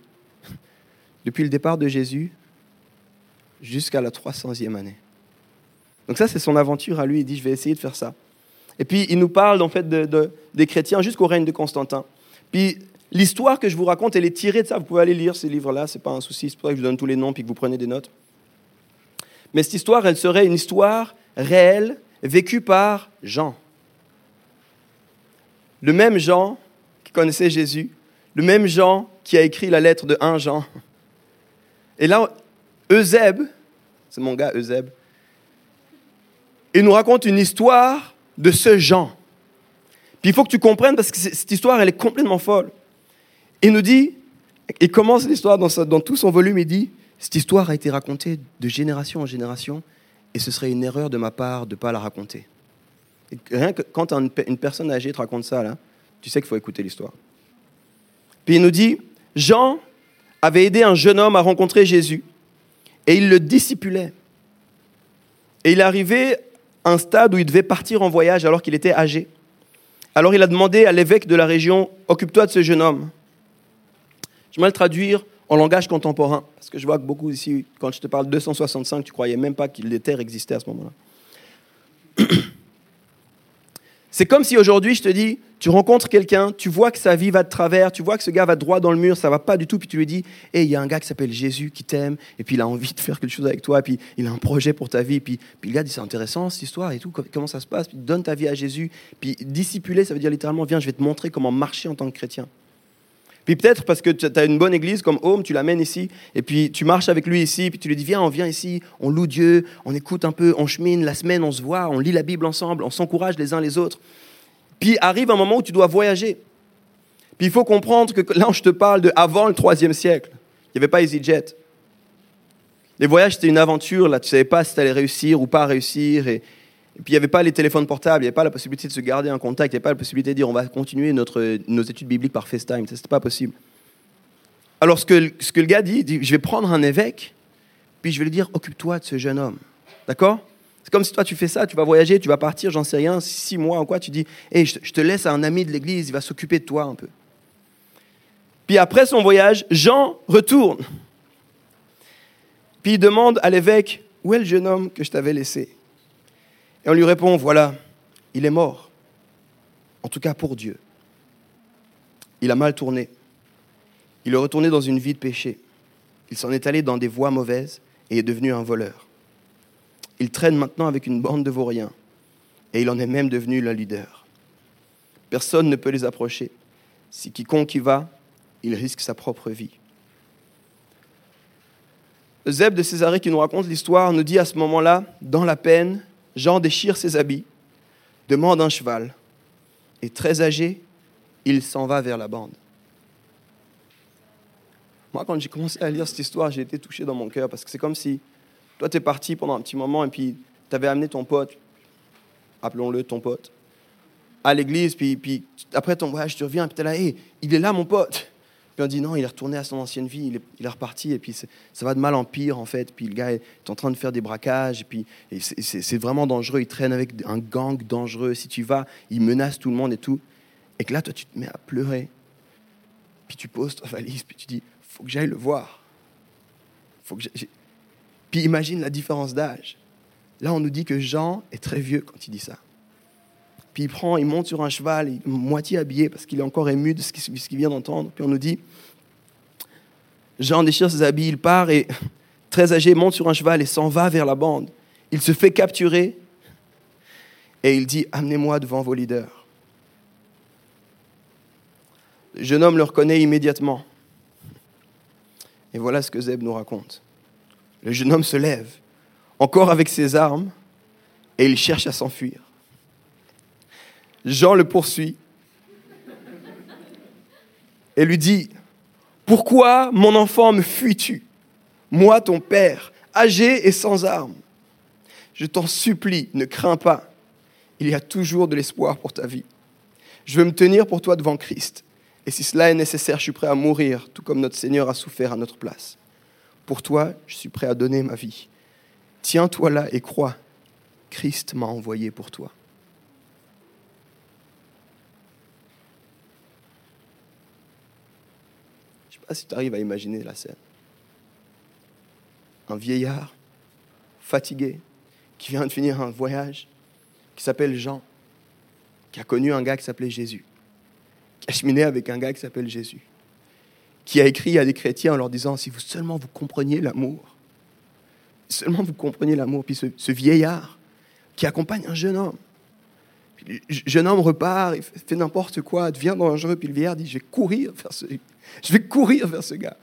depuis le départ de Jésus jusqu'à la 300e année. Donc ça, c'est son aventure à lui. Il dit, je vais essayer de faire ça. Et puis, il nous parle en fait des chrétiens jusqu'au règne de Constantin. Puis, L'histoire que je vous raconte, elle est tirée de ça. Vous pouvez aller lire ces livres-là, ce n'est pas un souci. C'est pour ça que je vous donne tous les noms et que vous prenez des notes. Mais cette histoire, elle serait une histoire réelle, vécue par Jean. Le même Jean qui connaissait Jésus, le même Jean qui a écrit la lettre de 1 Jean. Et là, Eusèbe, c'est mon gars Eusèbe, il nous raconte une histoire de ce Jean. Puis il faut que tu comprennes parce que cette histoire, elle est complètement folle. Il nous dit, il commence l'histoire dans, dans tout son volume, il dit, cette histoire a été racontée de génération en génération et ce serait une erreur de ma part de ne pas la raconter. rien que quand une, personne âgée te raconte ça, là, tu sais qu'il faut écouter l'histoire. Puis il nous dit, Jean avait aidé un jeune homme à rencontrer Jésus et il le discipulait. Et il arrivait à un stade où il devait partir en voyage alors qu'il était âgé. Alors il a demandé à l'évêque de la région, occupe-toi de ce jeune homme. Je vais le traduire en langage contemporain, parce que je vois que beaucoup ici, quand je te parle de 265, tu croyais même pas que les terres existaient à ce moment-là. (clears throat) C'est comme si aujourd'hui je te dis, tu rencontres quelqu'un, tu vois que sa vie va de travers, tu vois que ce gars va droit dans le mur, ça va pas du tout, puis tu lui dis, hé, il y a un gars qui s'appelle Jésus qui t'aime, et puis il a envie de faire quelque chose avec toi, et puis il a un projet pour ta vie, puis, puis le gars dit, c'est intéressant cette histoire et tout, comment ça se passe, puis donne ta vie à Jésus, puis dissipuler, ça veut dire littéralement, viens, je vais te montrer comment marcher en tant que chrétien. Puis peut-être parce que tu as une bonne église comme Home, tu l'amènes ici, et puis tu marches avec lui ici, puis tu lui dis Viens, on vient ici, on loue Dieu, on écoute un peu, on chemine, la semaine on se voit, on lit la Bible ensemble, on s'encourage les uns les autres. Puis arrive un moment où tu dois voyager. Puis il faut comprendre que là, je te parle de avant le troisième siècle. Il n'y avait pas EasyJet. Les voyages, c'était une aventure. Là, tu ne savais pas si tu allais réussir ou pas réussir. Puis, il n'y avait pas les téléphones portables, il n'y avait pas la possibilité de se garder en contact, il n'y avait pas la possibilité de dire on va continuer notre, nos études bibliques par FaceTime. Ce n'était pas possible. Alors, ce que, ce que le gars dit, dit je vais prendre un évêque, puis je vais lui dire occupe-toi de ce jeune homme. D'accord? C'est comme si toi, tu fais ça, tu vas voyager, tu vas partir, j'en sais rien, six mois ou quoi, tu dis hey, je, je te laisse à un ami de l'église, il va s'occuper de toi un peu. Puis après son voyage, Jean retourne. Puis il demande à l'évêque Où est le jeune homme que je t'avais laissé? Et on lui répond Voilà, il est mort. En tout cas pour Dieu. Il a mal tourné. Il est retourné dans une vie de péché. Il s'en est allé dans des voies mauvaises et est devenu un voleur. Il traîne maintenant avec une bande de vauriens et il en est même devenu le leader. Personne ne peut les approcher. Si quiconque y va, il risque sa propre vie. Zeb de Césarée qui nous raconte l'histoire nous dit à ce moment-là, dans la peine, Jean déchire ses habits, demande un cheval, et très âgé, il s'en va vers la bande. Moi, quand j'ai commencé à lire cette histoire, j'ai été touché dans mon cœur, parce que c'est comme si toi, tu parti pendant un petit moment, et puis tu avais amené ton pote, appelons-le ton pote, à l'église, puis, puis après ton voyage, tu reviens, et puis tu es là, hé, il est là, mon pote. Puis on dit non, il est retourné à son ancienne vie, il est, est reparti, et puis ça va de mal en pire, en fait. Puis le gars est en train de faire des braquages, et puis c'est vraiment dangereux, il traîne avec un gang dangereux. Si tu vas, il menace tout le monde et tout. Et que là, toi, tu te mets à pleurer. Puis tu poses ta valise, puis tu dis, faut que j'aille le voir. Faut que puis imagine la différence d'âge. Là, on nous dit que Jean est très vieux quand il dit ça. Puis il prend, il monte sur un cheval, moitié habillé parce qu'il est encore ému de ce qu'il vient d'entendre. Puis on nous dit, Jean déchire ses habits, il part et (laughs) très âgé monte sur un cheval et s'en va vers la bande. Il se fait capturer et il dit, amenez-moi devant vos leaders. Le jeune homme le reconnaît immédiatement. Et voilà ce que Zeb nous raconte. Le jeune homme se lève, encore avec ses armes, et il cherche à s'enfuir. Jean le poursuit et lui dit, Pourquoi, mon enfant, me fuis-tu? Moi, ton père, âgé et sans armes. Je t'en supplie, ne crains pas. Il y a toujours de l'espoir pour ta vie. Je veux me tenir pour toi devant Christ. Et si cela est nécessaire, je suis prêt à mourir, tout comme notre Seigneur a souffert à notre place. Pour toi, je suis prêt à donner ma vie. Tiens-toi là et crois. Christ m'a envoyé pour toi. Je ne sais si tu arrives à imaginer la scène. Un vieillard, fatigué, qui vient de finir un voyage, qui s'appelle Jean, qui a connu un gars qui s'appelait Jésus qui a cheminé avec un gars qui s'appelle Jésus, qui a écrit à des chrétiens en leur disant, si vous seulement vous compreniez l'amour, seulement vous compreniez l'amour, puis ce, vieillard qui accompagne un jeune homme, le jeune homme repart, il fait n'importe quoi, devient dangereux, puis le vieillard dit, je vais courir vers ce, je vais courir vers ce gars.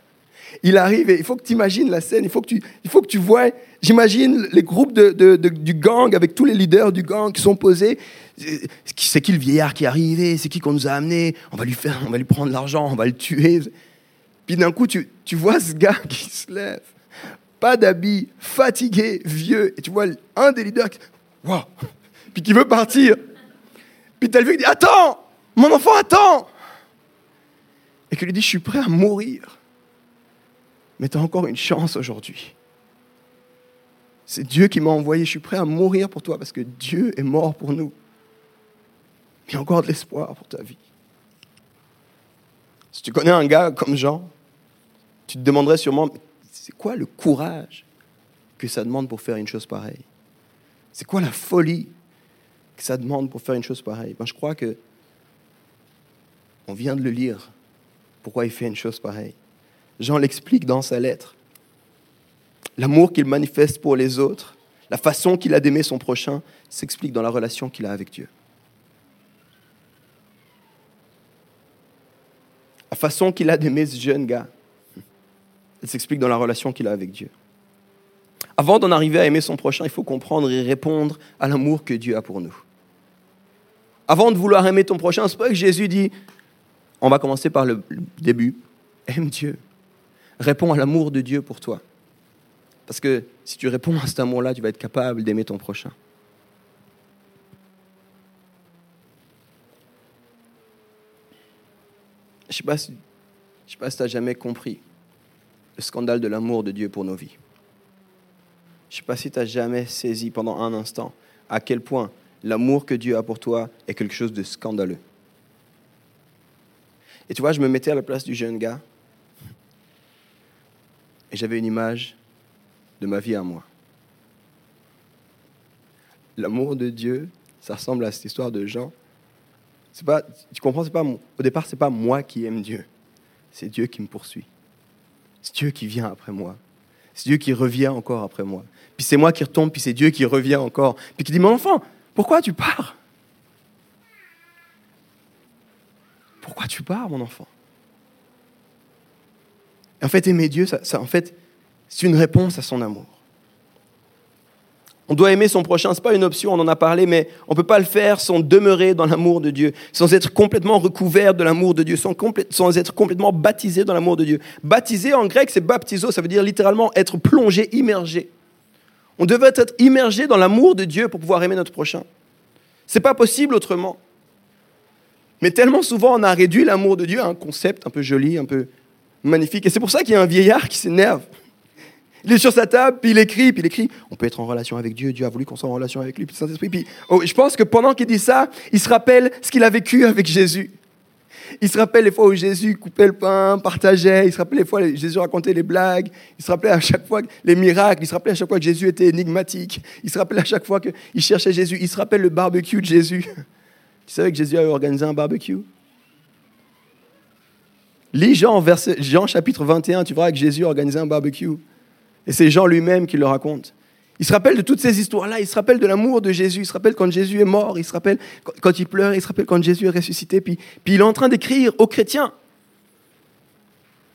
Il arrive et il faut que tu imagines la scène, il faut que tu, il faut que tu vois, j'imagine les groupes de, du gang avec tous les leaders du gang qui sont posés. C'est qui le vieillard qui est arrivé? C'est qui qu'on nous a amené? On va lui faire, on va lui prendre l'argent, on va le tuer. Puis d'un coup, tu, tu vois ce gars qui se lève, pas d'habit, fatigué, vieux, et tu vois un des leaders qui, wow, puis qui veut partir. Puis qui dit Attends, mon enfant, attends Et qui lui dit Je suis prêt à mourir mais tu as encore une chance aujourd'hui. C'est Dieu qui m'a envoyé, je suis prêt à mourir pour toi parce que Dieu est mort pour nous. Il y a encore de l'espoir pour ta vie. Si tu connais un gars comme Jean, tu te demanderais sûrement, c'est quoi le courage que ça demande pour faire une chose pareille? C'est quoi la folie que ça demande pour faire une chose pareille ben, Je crois que on vient de le lire, pourquoi il fait une chose pareille. Jean l'explique dans sa lettre. L'amour qu'il manifeste pour les autres, la façon qu'il a d'aimer son prochain, s'explique dans la relation qu'il a avec Dieu. La façon qu'il a d'aimer ce jeune gars, elle s'explique dans la relation qu'il a avec Dieu. Avant d'en arriver à aimer son prochain, il faut comprendre et répondre à l'amour que Dieu a pour nous. Avant de vouloir aimer ton prochain, c'est pas que Jésus dit, on va commencer par le début, aime Dieu. Réponds à l'amour de Dieu pour toi. Parce que si tu réponds à cet amour-là, tu vas être capable d'aimer ton prochain. Je ne sais pas si, tu as jamais compris le scandale de l'amour de Dieu pour nos vies. Je ne sais pas si tu as jamais saisi pendant un instant à quel point l'amour que Dieu a pour toi est quelque chose de scandaleux. Et tu vois, je me mettais à la place du jeune gars et j'avais une image de ma vie à moi. L'amour de Dieu, ça ressemble à cette histoire de Jean. C'est pas, tu comprends, c'est pas, au départ, c'est pas moi qui aime Dieu, c'est Dieu qui me poursuit. C'est Dieu qui vient après moi. C'est Dieu qui revient encore après moi. Puis c'est moi qui retombe, puis c'est Dieu qui revient encore. Puis qui dit, mon enfant, pourquoi tu pars? Pourquoi tu pars, mon enfant? En fait, aimer Dieu, ça, en fait, c'est une réponse à son amour. On doit aimer son prochain, ce n'est pas une option, on en a parlé, mais on ne peut pas le faire sans demeurer dans l'amour de Dieu, sans être complètement recouvert de l'amour de Dieu, sans, être complètement baptisé dans l'amour de Dieu. Baptisé en grec, c'est baptizo, ça veut dire littéralement être plongé, immergé. On devait être immergé dans l'amour de Dieu pour pouvoir aimer notre prochain. Ce n'est pas possible autrement. Mais tellement souvent, on a réduit l'amour de Dieu à un concept un peu joli, un peu magnifique. Et c'est pour ça qu'il y a un vieillard qui s'énerve il est sur sa table, puis il écrit, puis il écrit On peut être en relation avec Dieu, Dieu a voulu qu'on soit en relation avec lui, puis Saint-Esprit. Puis oh, je pense que pendant qu'il dit ça, il se rappelle ce qu'il a vécu avec Jésus. Il se rappelle les fois où Jésus coupait le pain, partageait. Il se rappelle les fois où Jésus racontait les blagues. Il se rappelait à chaque fois les miracles. Il se rappelait à chaque fois que Jésus était énigmatique. Il se rappelait à chaque fois qu'il cherchait Jésus. Il se rappelle le barbecue de Jésus. (laughs) Tu savais que Jésus avait organisé un barbecue? Lis Jean, Jean chapitre 21, tu verras que Jésus a organisé un barbecue. Et c'est Jean lui-même qui le raconte. Il se rappelle de toutes ces histoires-là, il se rappelle de l'amour de Jésus, il se rappelle quand Jésus est mort, il se rappelle quand il pleure, il se rappelle quand Jésus est ressuscité, puis, puis il est en train d'écrire aux chrétiens.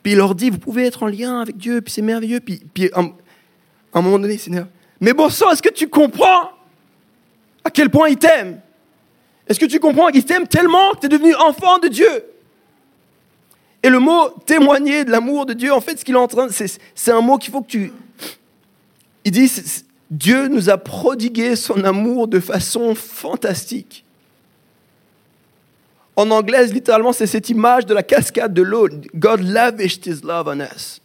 Puis il leur dit, vous pouvez être en lien avec Dieu, puis c'est merveilleux. Puis, puis à un moment donné, Seigneur, mais bon sang, est-ce que tu comprends à quel point il t'aime? Est-ce que tu comprends qu'il t'aime tellement que tu es devenu enfant de Dieu? Et le mot témoigner de l'amour de Dieu, en fait, ce qu'il est en train, c'est un mot qu'il faut que tu. Il dit Dieu nous a prodigué son amour de façon fantastique. En anglais, littéralement, c'est cette image de la cascade de l'eau. God lavished his love on us.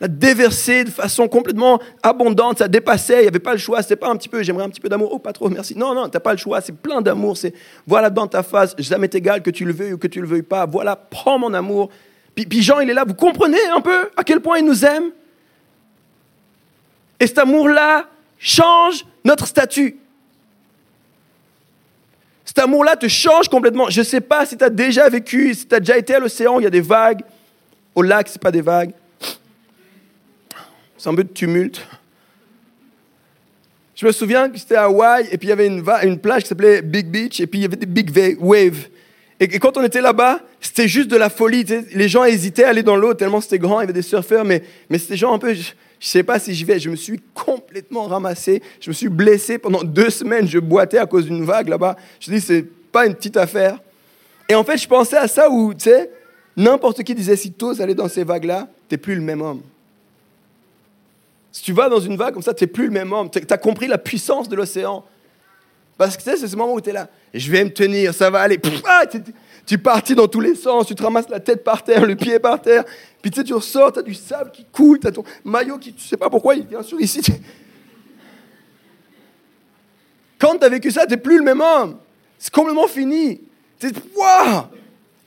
L'a déversé de façon complètement abondante, ça dépassait, il n'y avait pas le choix, c'était pas un petit peu, j'aimerais un petit peu d'amour, oh pas trop, merci. Non, non, tu n'as pas le choix, c'est plein d'amour, c'est voilà dans ta face, m'est égal que tu le veuilles ou que tu le veuilles pas, voilà, prends mon amour. Puis, puis Jean, il est là, vous comprenez un peu à quel point il nous aime? Et cet amour-là change notre statut. Cet amour-là te change complètement. Je ne sais pas si tu as déjà vécu, si tu as déjà été à l'océan, il y a des vagues. Au lac, ce n'est pas des vagues. C'est un peu de tumulte. Je me souviens que c'était à Hawaï, et puis il y avait une, plage qui s'appelait Big Beach, et puis il y avait des big waves. Et, quand on était là-bas, c'était juste de la folie. Les gens hésitaient à aller dans l'eau tellement c'était grand, il y avait des surfeurs, mais, mais c'était genre un peu, je sais pas si j'y vais. Je me suis complètement ramassé, je me suis blessé pendant deux semaines, je boitais à cause d'une vague là-bas. Je dis, c'est pas une petite affaire. Et en fait, je pensais à ça où, tu sais, n'importe qui disait, si tu oses aller dans ces vagues-là, tu n'es plus le même homme. Si tu vas dans une vague comme ça, tu n'es plus le même homme. Tu as compris la puissance de l'océan. Parce que tu sais, c'est ce moment où tu es là. je vais me tenir, ça va aller. Ah, tu, partis dans tous les sens, tu te ramasses la tête par terre, le pied par terre. Puis tu sais, tu ressors, tu as du sable qui coule, tu as ton maillot qui, tu sais pas pourquoi, il vient sur ici. Quand tu as vécu ça, tu n'es plus le même homme. C'est complètement fini. Waouh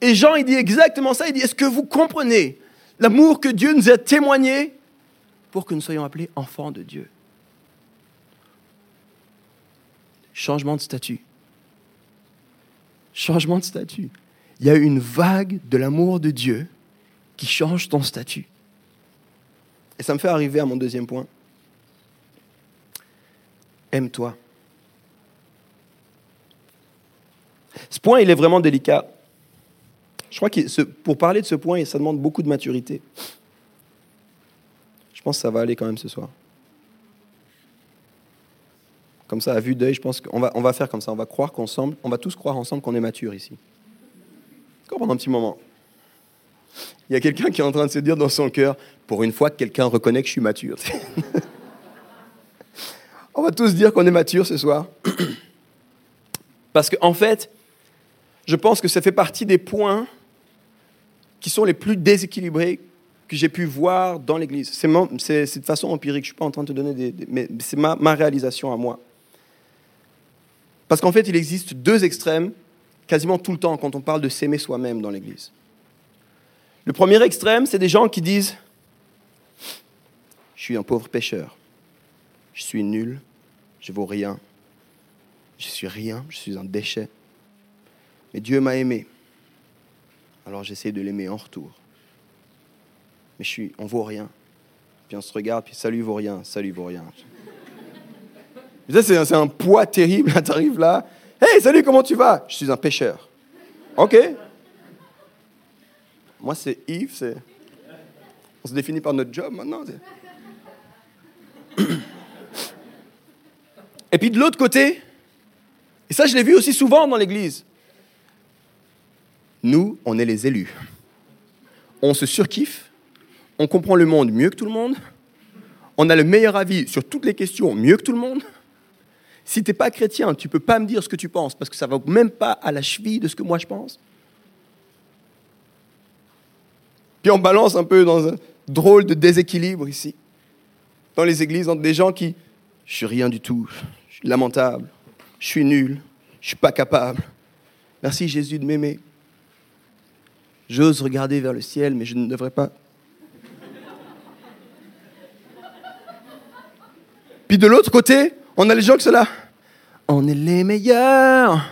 Et Jean, il dit exactement ça. Il dit Est-ce que vous comprenez l'amour que Dieu nous a témoigné pour que nous soyons appelés enfants de Dieu? Changement de statut. Changement de statut. Il y a une vague de l'amour de Dieu qui change ton statut. Et ça me fait arriver à mon deuxième point. Aime-toi. Ce point, il est vraiment délicat. Je crois que pour parler de ce point, ça demande beaucoup de maturité. Je pense que ça va aller quand même ce soir. Comme ça, à vue d'œil, je pense qu'on va, on va faire comme ça. On va croire qu'ensemble, on va tous croire ensemble qu'on est mature ici. Encore pendant un petit moment. Il y a quelqu'un qui est en train de se dire dans son cœur, pour une fois que quelqu'un reconnaît que je suis mature. (laughs) On va tous dire qu'on est mature ce soir. (clears throat) Parce qu'en en fait, je pense que ça fait partie des points qui sont les plus déséquilibrés que j'ai pu voir dans l'Église. C'est de façon empirique, je ne suis pas en train de te donner des... mais c'est ma réalisation à moi. Parce qu'en fait, il existe deux extrêmes quasiment tout le temps quand on parle de s'aimer soi-même dans l'Église. Le premier extrême, c'est des gens qui disent, je suis un pauvre pécheur, je suis nul, je vaux rien, je suis rien, je suis un déchet. Mais Dieu m'a aimé, alors j'essaie de l'aimer en retour. Mais je suis, on vaut rien. Puis on se regarde, puis salut vaut rien, salut vaut rien. C'est un, poids terrible, (laughs) tu arrives là, hey salut, comment tu vas? Je suis un pêcheur. Ok. Moi c'est Yves. On se définit par notre job maintenant. (coughs) Et puis de l'autre côté, et ça je l'ai vu aussi souvent dans l'Église, nous, on est les élus. On se surkiffe, on comprend le monde mieux que tout le monde, on a le meilleur avis sur toutes les questions mieux que tout le monde. Si tu n'es pas chrétien, tu ne peux pas me dire ce que tu penses, parce que ça ne va même pas à la cheville de ce que moi je pense. Puis on balance un peu dans un drôle de déséquilibre ici, dans les églises, entre des gens qui, je suis rien du tout, je suis lamentable, je suis nul, je suis pas capable. Merci Jésus de m'aimer. J'ose regarder vers le ciel, mais je ne devrais pas. Puis de l'autre côté, on a les sont là. On est les meilleurs.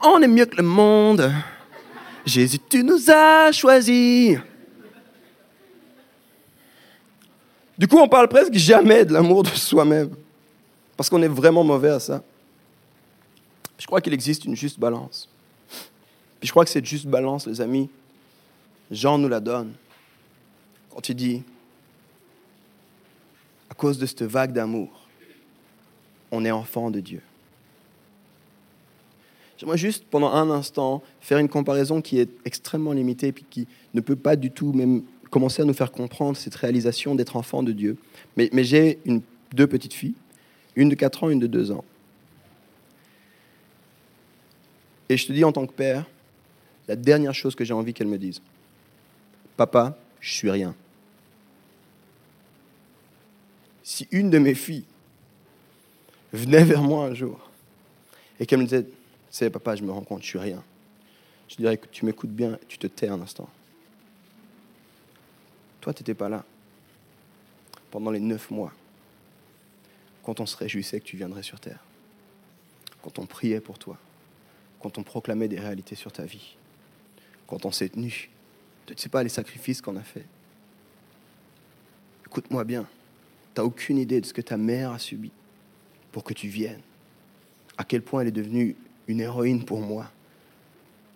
On est mieux que le monde. Jésus, tu nous as choisis. Du coup, on parle presque jamais de l'amour de soi-même. Parce qu'on est vraiment mauvais à ça. Je crois qu'il existe une juste balance. Puis je crois que cette juste balance, les amis, Jean nous la donne. Quand il dit, à cause de cette vague d'amour, on est enfant de Dieu. J'aimerais juste, pendant un instant, faire une comparaison qui est extrêmement limitée et qui ne peut pas du tout même commencer à nous faire comprendre cette réalisation d'être enfant de Dieu. Mais, mais j'ai deux petites filles, une de 4 ans, une de 2 ans. Et je te dis en tant que père, la dernière chose que j'ai envie qu'elles me disent, Papa, je suis rien. Si une de mes filles venait vers moi un jour et qu'elle me disait, c'est papa, je me rends compte, je suis rien, je dirais que tu m'écoutes bien, tu te tais un instant. Toi, tu n'étais pas là pendant les neuf mois, quand on se réjouissait que tu viendrais sur terre, quand on priait pour toi, quand on proclamait des réalités sur ta vie, quand on s'est tenu tu ne sais pas les sacrifices qu'on a faits. Écoute-moi bien, tu n'as aucune idée de ce que ta mère a subi pour que tu viennes. À quel point elle est devenue une héroïne pour moi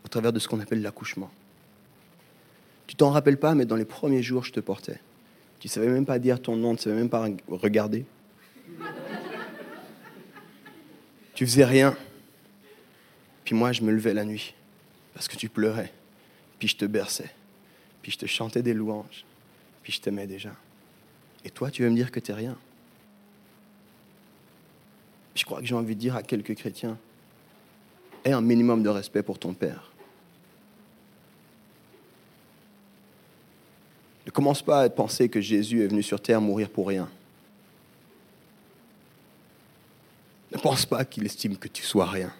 au travers de ce qu'on appelle l'accouchement. Tu t'en rappelles pas, mais dans les premiers jours, je te portais. Tu savais même pas dire ton nom, tu savais même pas regarder. tu faisais rien. Puis moi, je me levais la nuit parce que tu pleurais. Puis je te berçais puis je te chantais des louanges, puis je t'aimais déjà. Et toi, tu veux me dire que tu n'es rien Je crois que j'ai envie de dire à quelques chrétiens, aie un minimum de respect pour ton Père. Ne commence pas à penser que Jésus est venu sur terre mourir pour rien. Ne pense pas qu'il estime que tu sois rien.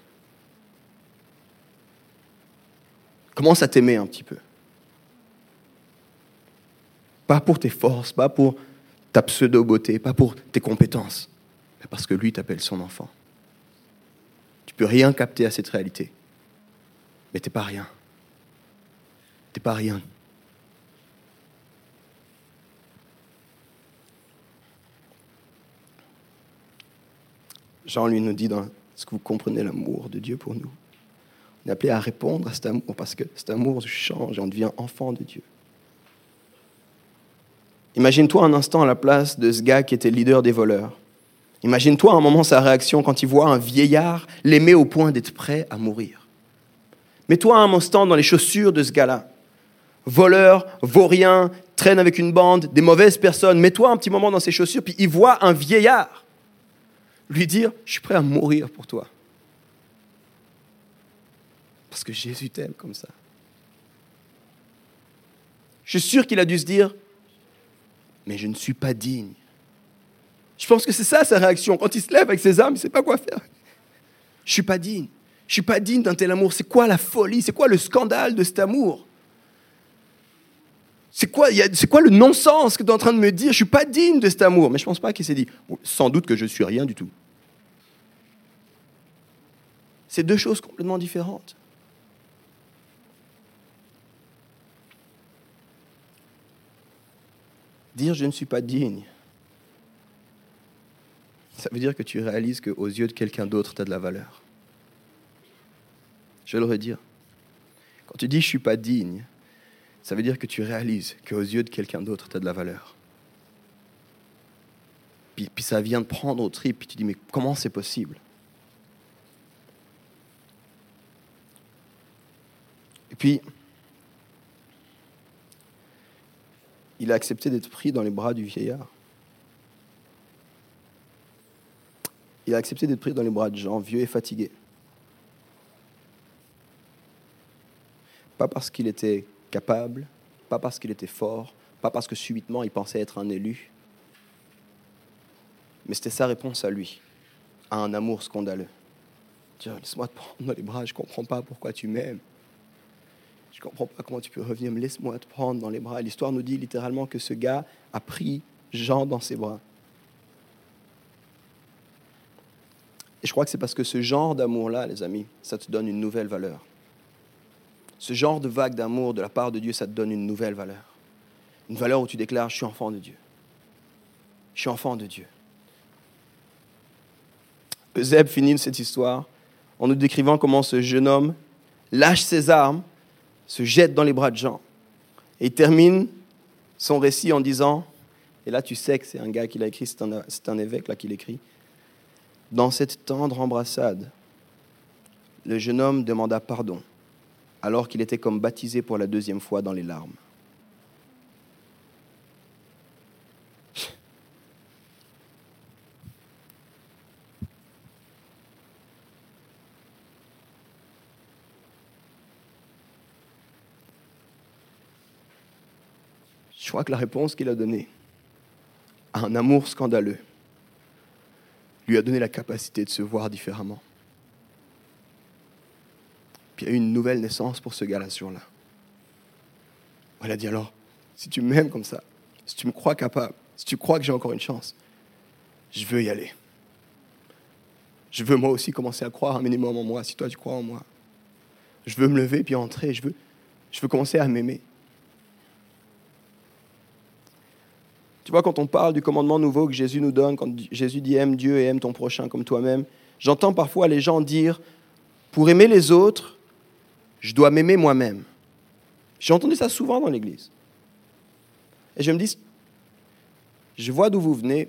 Commence à t'aimer un petit peu. Pas pour tes forces, pas pour ta pseudo-beauté, pas pour tes compétences, parce que lui t'appelle son enfant. Tu peux rien capter à cette réalité, mais t'es pas rien. T'es pas rien. Jean lui nous dit dans ce que vous comprenez l'amour de Dieu pour nous. On est appelé à répondre à cet amour parce que cet amour change et on devient enfant de Dieu. Imagine-toi un instant à la place de ce gars qui était leader des voleurs. Imagine-toi un moment sa réaction quand il voit un vieillard l'aimer au point d'être prêt à mourir. Mets-toi un instant dans les chaussures de ce gars-là. Voleur, vaurien, traîne avec une bande, des mauvaises personnes. Mets-toi un petit moment dans ses chaussures, puis il voit un vieillard lui dire, je suis prêt à mourir pour toi. Parce que Jésus t'aime comme ça. Je suis sûr qu'il a dû se dire, mais je ne suis pas digne. Je pense que c'est ça sa réaction. Quand il se lève avec ses armes, il ne sait pas quoi faire. Je ne suis pas digne. Je ne suis pas digne d'un tel amour. C'est quoi la folie? C'est quoi le scandale de cet amour? C'est quoi, quoi le non-sens que tu es en train de me dire? Je ne suis pas digne de cet amour. Mais je ne pense pas qu'il s'est dit, sans doute que je suis rien du tout. C'est deux choses complètement différentes. Dire je ne suis pas digne, ça veut dire que tu réalises qu'aux yeux de quelqu'un d'autre, tu as de la valeur. Je vais le redire. Quand tu dis je ne suis pas digne, ça veut dire que tu réalises qu'aux yeux de quelqu'un d'autre, tu as de la valeur. Puis, ça vient de prendre au trip, puis tu dis mais comment c'est possible? Et puis, il a accepté d'être pris dans les bras du vieillard. Il a accepté d'être pris dans les bras de gens vieux et fatigués. Pas parce qu'il était capable, pas parce qu'il était fort, pas parce que subitement il pensait être un élu, mais c'était sa réponse à lui, à un amour scandaleux. Tiens, laisse-moi te prendre dans les bras, je ne comprends pas pourquoi tu m'aimes. Je ne comprends pas comment tu peux revenir, mais laisse-moi te prendre dans les bras. L'histoire nous dit littéralement que ce gars a pris Jean dans ses bras. Et je crois que c'est parce que ce genre d'amour-là, les amis, ça te donne une nouvelle valeur. Ce genre de vague d'amour de la part de Dieu, ça te donne une nouvelle valeur. Une valeur où tu déclares, je suis enfant de Dieu. Je suis enfant de Dieu. Eusèbe finit cette histoire en nous décrivant comment ce jeune homme lâche ses armes se jette dans les bras de Jean. Et termine son récit en disant, et là tu sais que c'est un gars qui l'a écrit, c'est un, un, évêque là qui l'écrit, dans cette tendre embrassade, le jeune homme demanda pardon, alors qu'il était comme baptisé pour la deuxième fois dans les larmes. Je crois que la réponse qu'il a donnée à un amour scandaleux lui a donné la capacité de se voir différemment. Puis il y a eu une nouvelle naissance pour ce gars-là ce jour-là. Il a dit alors, si tu m'aimes comme ça, si tu me crois capable, si tu crois que j'ai encore une chance, je veux y aller. Je veux moi aussi commencer à croire un minimum en moi, si toi tu crois en moi. Je veux me lever puis entrer, je veux, je veux commencer à m'aimer. Tu vois, quand on parle du commandement nouveau que Jésus nous donne, quand Jésus dit aime Dieu et aime ton prochain comme toi-même, j'entends parfois les gens dire, pour aimer les autres, je dois m'aimer moi-même. J'ai entendu ça souvent dans l'Église. Et je me dis, je vois d'où vous venez,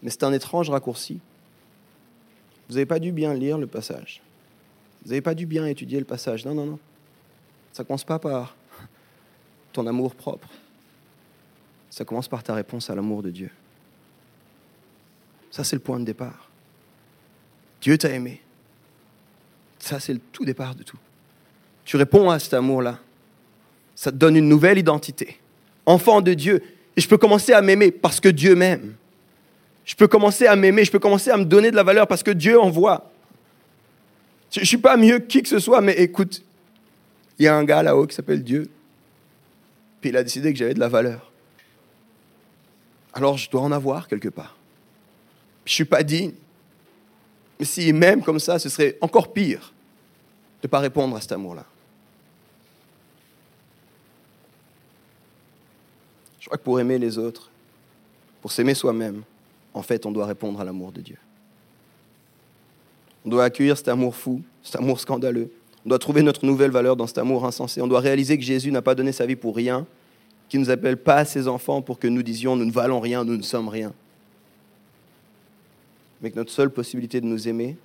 mais c'est un étrange raccourci. Vous n'avez pas dû bien lire le passage. Vous n'avez pas dû bien étudier le passage. Non, non, non. Ça ne commence pas par ton amour propre ça commence par ta réponse à l'amour de Dieu. Ça, c'est le point de départ. Dieu t'a aimé. Ça, c'est le tout départ de tout. Tu réponds à cet amour-là. Ça te donne une nouvelle identité. Enfant de Dieu. Et je peux commencer à m'aimer parce que Dieu m'aime. Je peux commencer à m'aimer, je peux commencer à me donner de la valeur parce que Dieu envoie. Je ne suis pas mieux que qui que ce soit, mais écoute, il y a un gars là-haut qui s'appelle Dieu. Puis il a décidé que j'avais de la valeur alors je dois en avoir quelque part. Je ne suis pas digne. Mais si même comme ça, ce serait encore pire de ne pas répondre à cet amour-là. Je crois que pour aimer les autres, pour s'aimer soi-même, en fait, on doit répondre à l'amour de Dieu. On doit accueillir cet amour fou, cet amour scandaleux. On doit trouver notre nouvelle valeur dans cet amour insensé. On doit réaliser que Jésus n'a pas donné sa vie pour rien qui ne nous appelle pas ses enfants pour que nous disions nous ne valons rien, nous ne sommes rien. Mais que notre seule possibilité de nous aimer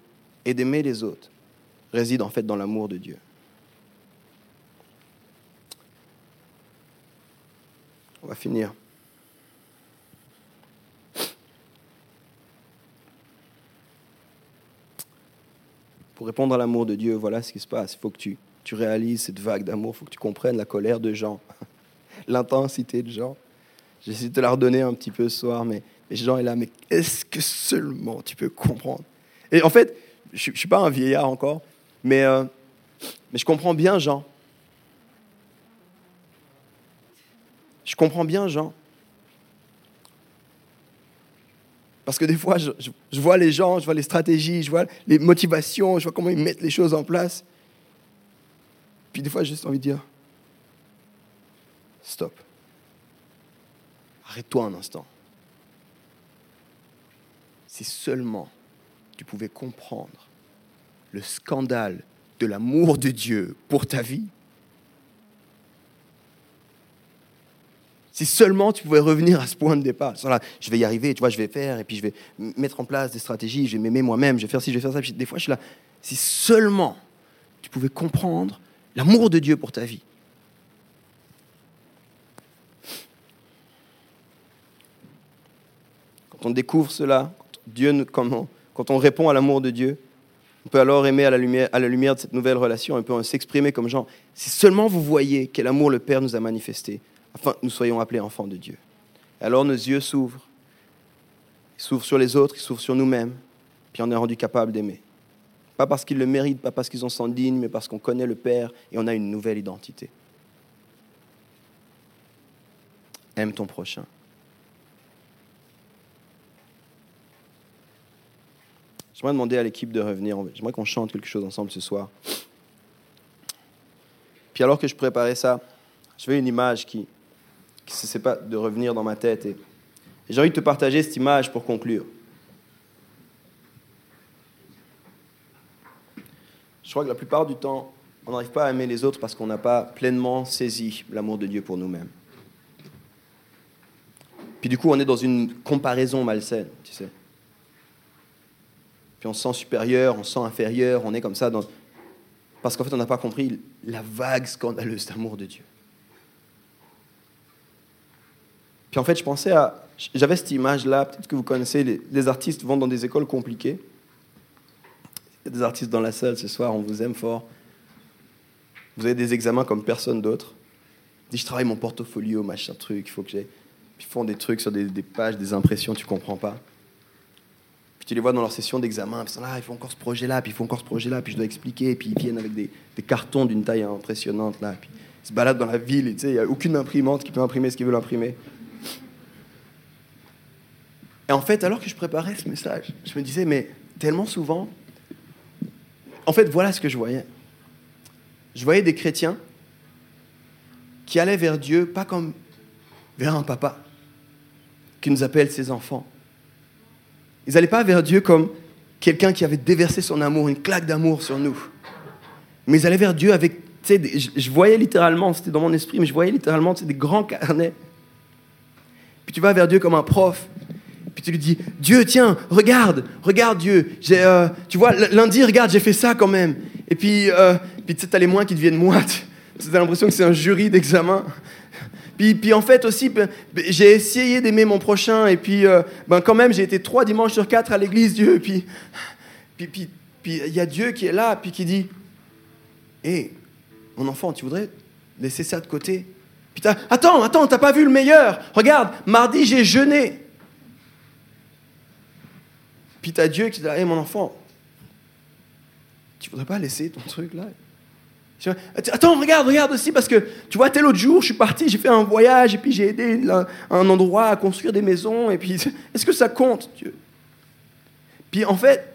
et d'aimer les autres réside en fait dans l'amour de Dieu. On va finir. Pour répondre à l'amour de Dieu, voilà ce qui se passe. Il faut que tu, tu réalises cette vague d'amour, il faut que tu comprennes la colère de Jean, (laughs) l'intensité de Jean. J'essaie de te la redonner un petit peu ce soir, mais, Jean est là, mais est-ce que seulement tu peux comprendre? Et en fait, je ne suis pas un vieillard encore, mais, euh, mais je comprends bien Jean. Je comprends bien Jean. Parce que des fois, je, vois les gens, je vois les stratégies, je vois les motivations, je vois comment ils mettent les choses en place. Puis des fois, j'ai juste envie de dire, stop. Arrête-toi un instant. Si seulement tu pouvais comprendre le scandale de l'amour de Dieu pour ta vie, Si seulement tu pouvais revenir à ce point de départ. je vais y arriver, tu vois, je vais faire, et puis je vais mettre en place des stratégies, je vais m'aimer moi-même, je vais faire ci, je vais faire ça. des fois, je suis là. Si seulement tu pouvais comprendre l'amour de Dieu pour ta vie. Quand on découvre cela, Dieu, comment, quand on répond à l'amour de Dieu, on peut alors aimer à la lumière, à la lumière de cette nouvelle relation, on peut s'exprimer comme Jean. Si seulement vous voyez quel amour le Père nous a manifesté, afin que nous soyons appelés enfants de Dieu. Alors nos yeux s'ouvrent. Ils s'ouvrent sur les autres, ils s'ouvrent sur nous-mêmes, puis on est rendu capable d'aimer. Pas parce qu'ils le méritent, pas parce qu'ils en sont dignes, mais parce qu'on connaît le Père et on a une nouvelle identité. Aime ton prochain. J'aimerais demander à l'équipe de revenir. J'aimerais qu'on chante quelque chose ensemble ce soir. Puis alors que je préparais ça, je veux une image qui, ne pas de revenir dans ma tête. Et, j'ai envie de te partager cette image pour conclure. Je crois que la plupart du temps, on n'arrive pas à aimer les autres parce qu'on n'a pas pleinement saisi l'amour de Dieu pour nous-mêmes. Puis du coup, on est dans une comparaison malsaine, tu sais. Puis on se sent supérieur, on se sent inférieur, on est comme ça dans... parce qu'en fait, on n'a pas compris la vague scandaleuse d'amour de Dieu. Puis en fait, je pensais à. J'avais cette image-là, peut-être que vous connaissez, les, artistes vont dans des écoles compliquées. Il y a des artistes dans la salle ce soir, on vous aime fort. Vous avez des examens comme personne d'autre. Dis, je travaille mon portfolio, machin truc, il faut que j'ai. Ils font des trucs sur des, pages, des impressions, tu comprends pas. Puis tu les vois dans leur session d'examen, ils là, il faut encore ce projet-là, puis il faut encore ce projet-là, puis je dois expliquer, puis ils viennent avec des, cartons d'une taille impressionnante, là, puis ils se baladent dans la ville, et tu sais, il n'y a aucune imprimante qui peut imprimer ce qu'ils veulent imprimer. Et en fait, alors que je préparais ce message, je me disais, mais tellement souvent, en fait, voilà ce que je voyais. Je voyais des chrétiens qui allaient vers Dieu, pas comme vers un papa qui nous appelle ses enfants. Ils n'allaient pas vers Dieu comme quelqu'un qui avait déversé son amour, une claque d'amour sur nous. Mais ils allaient vers Dieu avec, tu sais, je voyais littéralement, c'était dans mon esprit, mais je voyais littéralement des grands carnets. Puis tu vas vers Dieu comme un prof puis tu lui dis, Dieu, tiens, regarde, regarde Dieu. Euh, tu vois, lundi, regarde, j'ai fait ça quand même. Et puis, euh, puis tu as les moins qui deviennent moites. Tu as l'impression que c'est un jury d'examen. Puis, en fait aussi, ben, ben, j'ai essayé d'aimer mon prochain. Et puis, euh, ben, quand même, j'ai été trois dimanches sur quatre à l'église, Dieu. Puis, puis, puis, puis il y a Dieu qui est là, puis qui dit, hé, mon enfant, tu voudrais laisser ça de côté? Puis attends, attends, t'as pas vu le meilleur. Regarde, mardi j'ai jeûné. Puis t'as Dieu qui dit Hé mon enfant, tu voudrais pas laisser ton truc là? Attends, regarde, regarde aussi, parce que tu vois, tel autre jour, je suis parti, j'ai fait un voyage, et puis j'ai aidé un endroit à construire des maisons, et puis (laughs) est-ce que ça compte, Dieu? Puis en fait,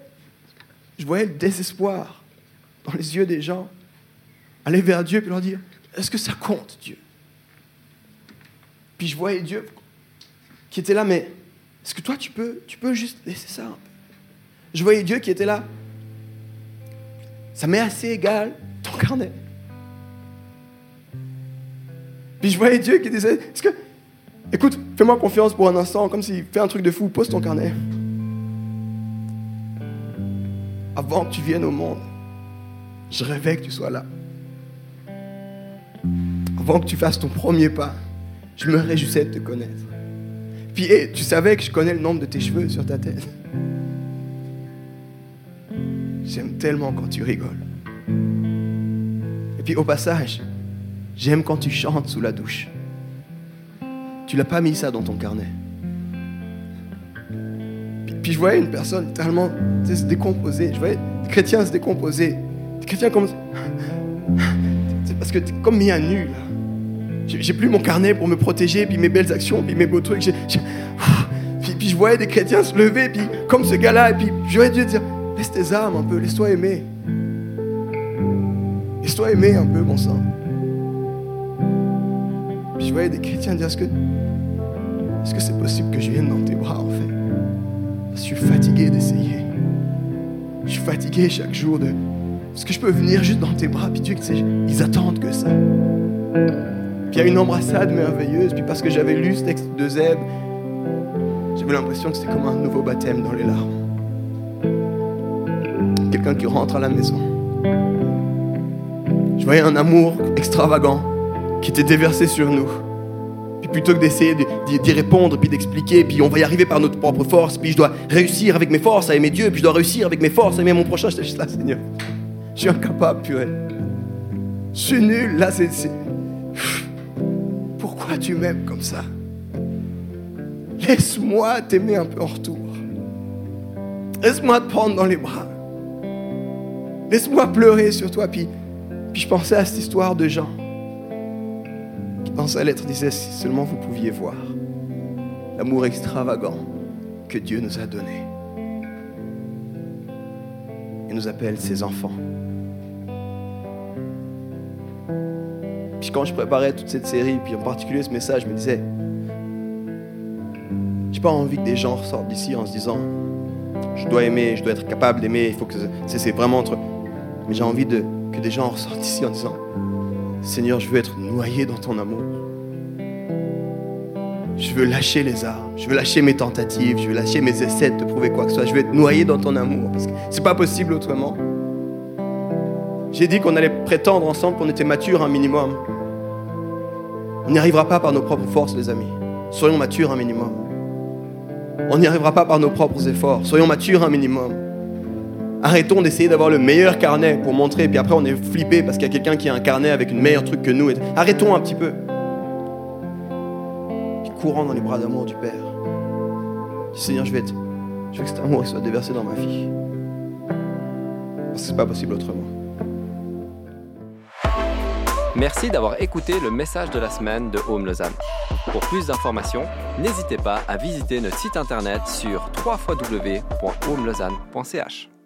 je voyais le désespoir dans les yeux des gens, aller vers Dieu, puis leur dire Est-ce que ça compte, Dieu? Puis je voyais Dieu qui était là, mais est-ce que toi, tu peux, tu peux juste laisser ça je voyais Dieu qui était là. Ça m'est assez égal, carnet. Puis je voyais Dieu qui disait, est-ce que, écoute, fais-moi confiance pour un instant, comme s'il fait un truc de fou, pose ton carnet. Avant que tu viennes au monde, je rêvais que tu sois là. Avant que tu fasses ton premier pas, je me réjouissais de te connaître. Puis tu savais que je connais le nombre de tes cheveux sur ta tête. J'aime tellement quand tu rigoles. Puis au passage, j'aime quand tu chantes sous la douche. Tu l'as pas mis ça dans ton carnet. Puis, je voyais une personne sais, se décomposer. Je voyais des chrétiens se décomposer. Des chrétiens comme. C'est parce que t'es comme mis à nu. J'ai plus mon carnet pour me protéger, puis mes belles actions, puis mes beaux trucs. Puis, puis je voyais des chrétiens se lever, puis comme ce gars-là, et puis j'aurais dû dire laisse tes âmes un peu, laisse-toi aimer. Laisse-toi aimer un peu, mon sang. Puis je voyais des chrétiens dire est-ce que est-ce c'est possible que je vienne dans tes bras en fait? Parce que je suis fatigué d'essayer. Je suis fatigué chaque jour de. Est-ce que je peux venir juste dans tes bras? Puis tu sais, ils attendent que ça. Puis il y a une embrassade merveilleuse. Puis parce que j'avais lu ce texte de Zeb, j'avais l'impression que c'était comme un nouveau baptême dans les larmes. Quelqu'un qui rentre à la maison. Voyais un amour extravagant qui était déversé sur nous. Puis plutôt que d'essayer de- d'y répondre, puis d'expliquer, puis on va y arriver par notre propre force, puis je dois réussir avec mes forces à aimer Dieu, puis je dois réussir avec mes forces à aimer mon prochain, j'étais juste là, Seigneur. Je suis incapable, purée. Je suis nul, là, c'est- Pourquoi tu m'aimes comme ça? Laisse-moi t'aimer un peu en retour. Laisse-moi te prendre dans les bras. Laisse-moi pleurer sur toi. Puis, puis je pensais à cette histoire de Jean qui, dans sa lettre, disait si seulement vous pouviez voir l'amour extravagant que Dieu nous a donné. Il nous appelle ses enfants. Puis quand je préparais toute cette série, puis en particulier ce message, je me disais, j'ai pas envie que des gens ressortent d'ici en se disant, je dois aimer, je dois être capable d'aimer, il faut que c'est vraiment entre. Mais j'ai envie de, que des gens ressortent d'ici en disant, Seigneur, je veux être noyé dans ton amour. Je veux lâcher les armes, je veux lâcher mes tentatives, je veux lâcher mes essais de te prouver quoi que ce soit. Je veux être noyé dans ton amour parce que c'est pas possible autrement. J'ai dit qu'on allait prétendre ensemble qu'on était matures un minimum. On n'y arrivera pas par nos propres forces, les amis. Soyons matures un minimum. On n'y arrivera pas par nos propres efforts. Soyons matures un minimum. Arrêtons d'essayer d'avoir le meilleur carnet pour montrer, puis après on est flippé parce qu'il y a quelqu'un qui a un carnet avec une meilleure truc que nous. Arrêtons un petit peu. Puis courons dans les bras d'amour du Père. Dis, Seigneur, je vais être, je veux que cet amour soit déversé dans ma vie. Parce que c'est pas possible autrement. Merci d'avoir écouté le message de la semaine de Home Lausanne. Pour plus d'informations, n'hésitez pas à visiter notre site internet sur www.homelausanne.ch.